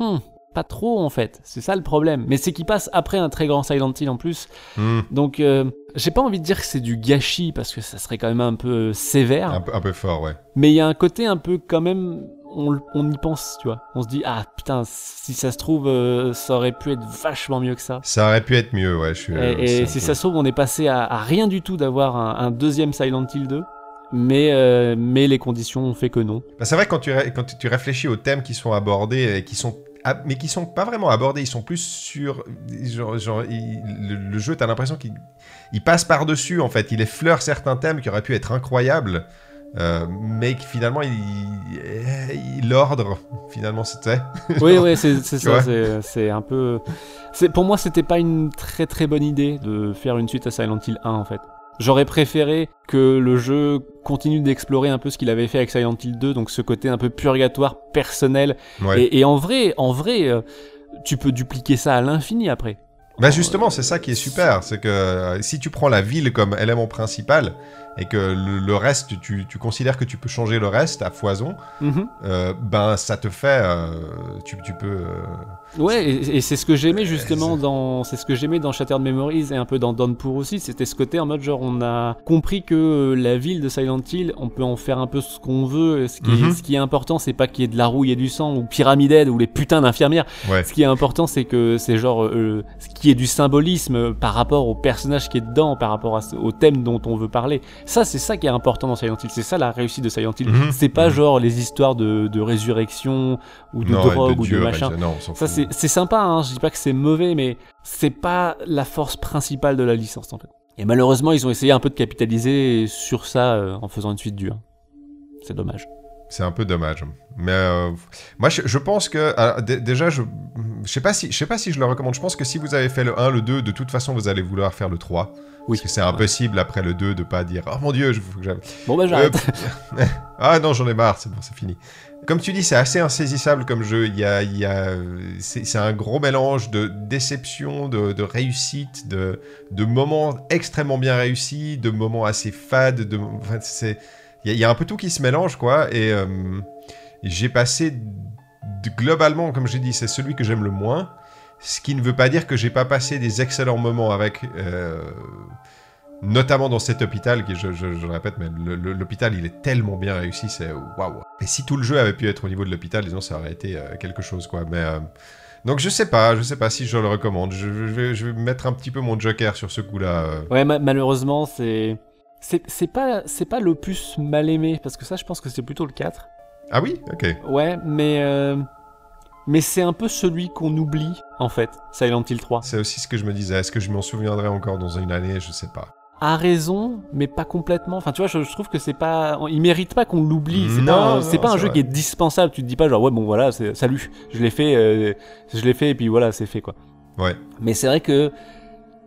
Hmm, Pas trop en fait, c'est ça le problème. Mais c'est qu'il passe après un très grand Silent Hill en plus. Mm. Donc euh, j'ai pas envie de dire que c'est du gâchis parce que ça serait quand même un peu sévère. Un, peu, un peu fort, ouais. Mais il y a un côté un peu quand même, on, on y pense, tu vois. On se dit, ah putain, si ça se trouve, euh, ça aurait pu être vachement mieux que ça. Ça aurait pu être mieux, ouais. Je suis, et si peu- ça se trouve, on est passé à, à rien du tout d'avoir un, un deuxième Silent Hill 2. Mais, euh, mais les conditions ont fait que non. Bah, c'est vrai que quand tu, quand tu- réfléchis aux thèmes qui sont abordés et qui sont mais qui sont pas vraiment abordés, ils sont plus sur genre, genre, il- le, le jeu, t'as l'impression qu'il il passe par dessus en fait, il effleure certains thèmes qui auraient pu être incroyables, euh, mais que finalement il, il l'ordre finalement c'était. Oui, oui, c'est ça. c'est- un peu. Pour moi, c'était pas une très très bonne idée de faire une suite à Silent Hill 1 en fait. J'aurais préféré que le jeu continue d'explorer un peu ce qu'il avait fait avec Silent Hill 2, donc ce côté un peu purgatoire personnel. Ouais. Et, et en vrai, en vrai, euh, tu peux dupliquer ça à l'infini après. Bah justement, c'est ça qui est super, c'est que euh, si tu prends la ville comme élément principal, et que le, le reste, tu, tu considères que tu peux changer le reste à foison, Mhm. euh, ben ça te fait, euh, tu, tu peux. euh, Ouais, et, et c'est ce que j'aimais justement dans, c'est ce que j'aimais dans Shattered Memories et un peu dans Downpour aussi, c'était ce côté en mode genre on a compris que la ville de Silent Hill, on peut en faire un peu ce qu'on veut. Ce qui, Mhm. est, ce qui est important, c'est pas qu'il y ait de la rouille et du sang ou Pyramided ou les putains d'infirmières. Ouais. Ce qui est important, c'est que c'est genre ce qui est du symbolisme par rapport au personnage qui est dedans, par rapport à au thème dont on veut parler. Ça, c'est ça qui est important dans Silent Hill. C'est ça la réussite de Silent Hill. Mhm. C'est pas Mhm. genre les histoires de, de résurrection ou de non, drogue ou Dieu, de machin. non, Ça, c'est sympa, hein, je dis pas que c'est mauvais, mais c'est pas la force principale de la licence en fait. Et malheureusement, ils ont essayé un peu de capitaliser sur ça euh, en faisant une suite dure. C'est dommage. C'est un peu dommage. Mais euh, moi, je, je pense que alors, déjà, je, je sais pas si, je sais pas si je le recommande. Je pense que si vous avez fait le 1, le 2, de toute façon, vous allez vouloir faire le 3. Oui. Parce que c'est impossible après le 2 de pas dire oh mon dieu, je faut que j'aille. Bon bah j'arrête. Euh, ah non, j'en ai marre, c'est bon, c'est fini. Comme tu dis, c'est assez insaisissable comme jeu. Il y a, il y a, c'est c'est un gros mélange de déception, de, de réussite, de, de moments extrêmement bien réussis, de moments assez fades. De, enfin, c'est, il y, a- un peu tout qui se mélange, quoi. Et euh, j'ai passé, globalement, comme j'ai dit, c'est celui que j'aime le moins. Ce qui ne veut pas dire que j'ai pas passé des excellents moments avec. euh, notamment dans cet hôpital, qui, je, je- répète, mais l'hôpital, il est tellement bien réussi, c'est waouh. Et si tout le jeu avait pu être au niveau de l'hôpital, disons, ça aurait été euh, quelque chose, quoi. Mais donc je sais pas, je sais pas si je le recommande. Je, je vais, mettre un petit peu mon joker sur ce coup-là. Ouais, ma- malheureusement, c'est. C'est pas, c'est pas l'opus mal aimé, parce que ça, je pense que c'est plutôt le 4. Ah oui, ok. Ouais, mais. euh, Mais c'est un peu celui qu'on oublie, en fait, Silent Hill 3. C'est aussi ce que je me disais. Est-ce que je m'en souviendrai encore dans une année? Je sais pas. A raison, mais pas complètement. Enfin, tu vois, je, je trouve que c'est pas. Il mérite pas qu'on l'oublie. C'est pas, c'est pas un jeu vrai. qui est dispensable. Tu te dis pas, genre, ouais, bon, voilà, salut, je l'ai fait, euh, je l'ai fait, et puis voilà, c'est fait, quoi. Ouais. Mais c'est vrai que,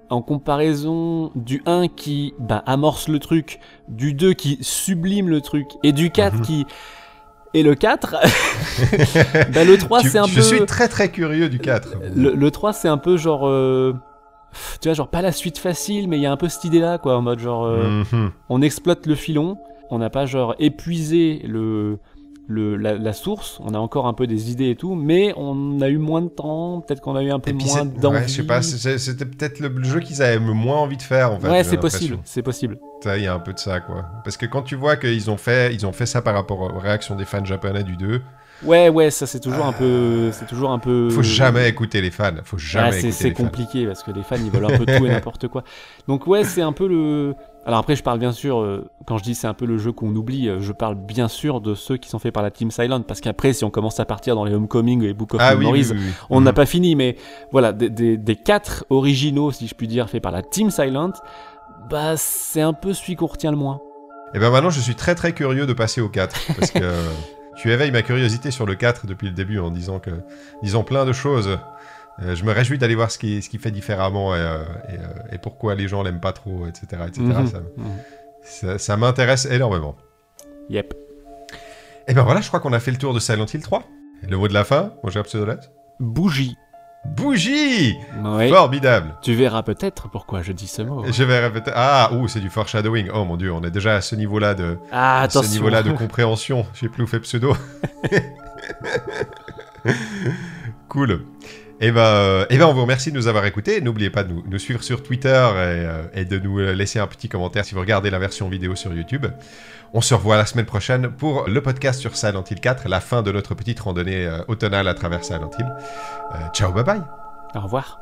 en comparaison du 1 qui bah, amorce le truc, du 2 qui sublime le truc, et du 4 Mhm. qui. Et le 4, bah, le 3 Tu- c'est un je peu. suis très très curieux du 4. Le, le 3 c'est un peu genre. euh, Tu vois, genre pas la suite facile, mais il y a un peu cette idée là, quoi, en mode genre. euh, Mhm. on exploite le filon, on n'a pas genre épuisé le, le, la, la source, on a encore un peu des idées et tout, mais on a eu moins de temps, peut-être qu'on a eu un peu moins d'envie. ouais, je sais pas, c'était peut-être le jeu qu'ils avaient moins envie de faire en fait. ouais, c'est possible, c'est possible. Ça, Il y a un peu de ça quoi. Parce que quand tu vois qu'ils ont fait, ils ont fait ça par rapport aux réactions des fans japonais du 2, Ouais, ouais, ça c'est toujours un peu, c'est toujours un peu. faut jamais écouter les fans. Faut jamais Ouais, c'est écouter c'est les fans. compliqué parce que les fans ils veulent un peu tout et n'importe quoi. Donc ouais, c'est un peu le. Alors après, je parle bien sûr euh, quand je dis c'est un peu le jeu qu'on oublie, euh, je parle bien sûr de ceux qui sont faits par la Team Silent parce qu'après, si on commence à partir dans les Homecoming et Book of Ah oui, Memories, oui, oui. on n'a Mhm. pas fini, mais voilà, des, des- des quatre originaux, si je puis dire, faits par la Team Silent, bah c'est un peu celui qu'on retient le moins. Et ben maintenant, je suis très très curieux de passer au 4 parce que tu éveilles ma curiosité sur le 4 depuis le début en disant que, disant plein de choses. Euh, je me réjouis d'aller voir ce qui, ce qui fait différemment et, euh, et, euh, et pourquoi les gens l'aiment pas trop, etc. etc. Mhm. Ça, Mhm. ça- ça m'intéresse énormément. Yep. Et ben voilà, je crois qu'on a fait le tour de Silent Hill 3. Et le mot de la fin, mon cher Pseudolette Bougie. Bougie Oui. Formidable Tu verras peut-être pourquoi je dis ce mot. Je vais répéter. Ah, ouh, c'est du foreshadowing. Oh mon dieu, on est déjà à ce niveau-là de, Ah, à ce niveau-là de compréhension chez Plouf et Pseudo. cool. Et ben, euh, eh ben, on vous remercie de nous avoir écoutés. N'oubliez pas de nous, suivre sur Twitter et, euh, et de nous laisser un petit commentaire si vous regardez la version vidéo sur YouTube. On se revoit la semaine prochaine pour le podcast sur Silent Hill 4, la fin de notre petite randonnée euh, automnale à travers Silent Hill. Euh, ciao, bye bye. Au revoir.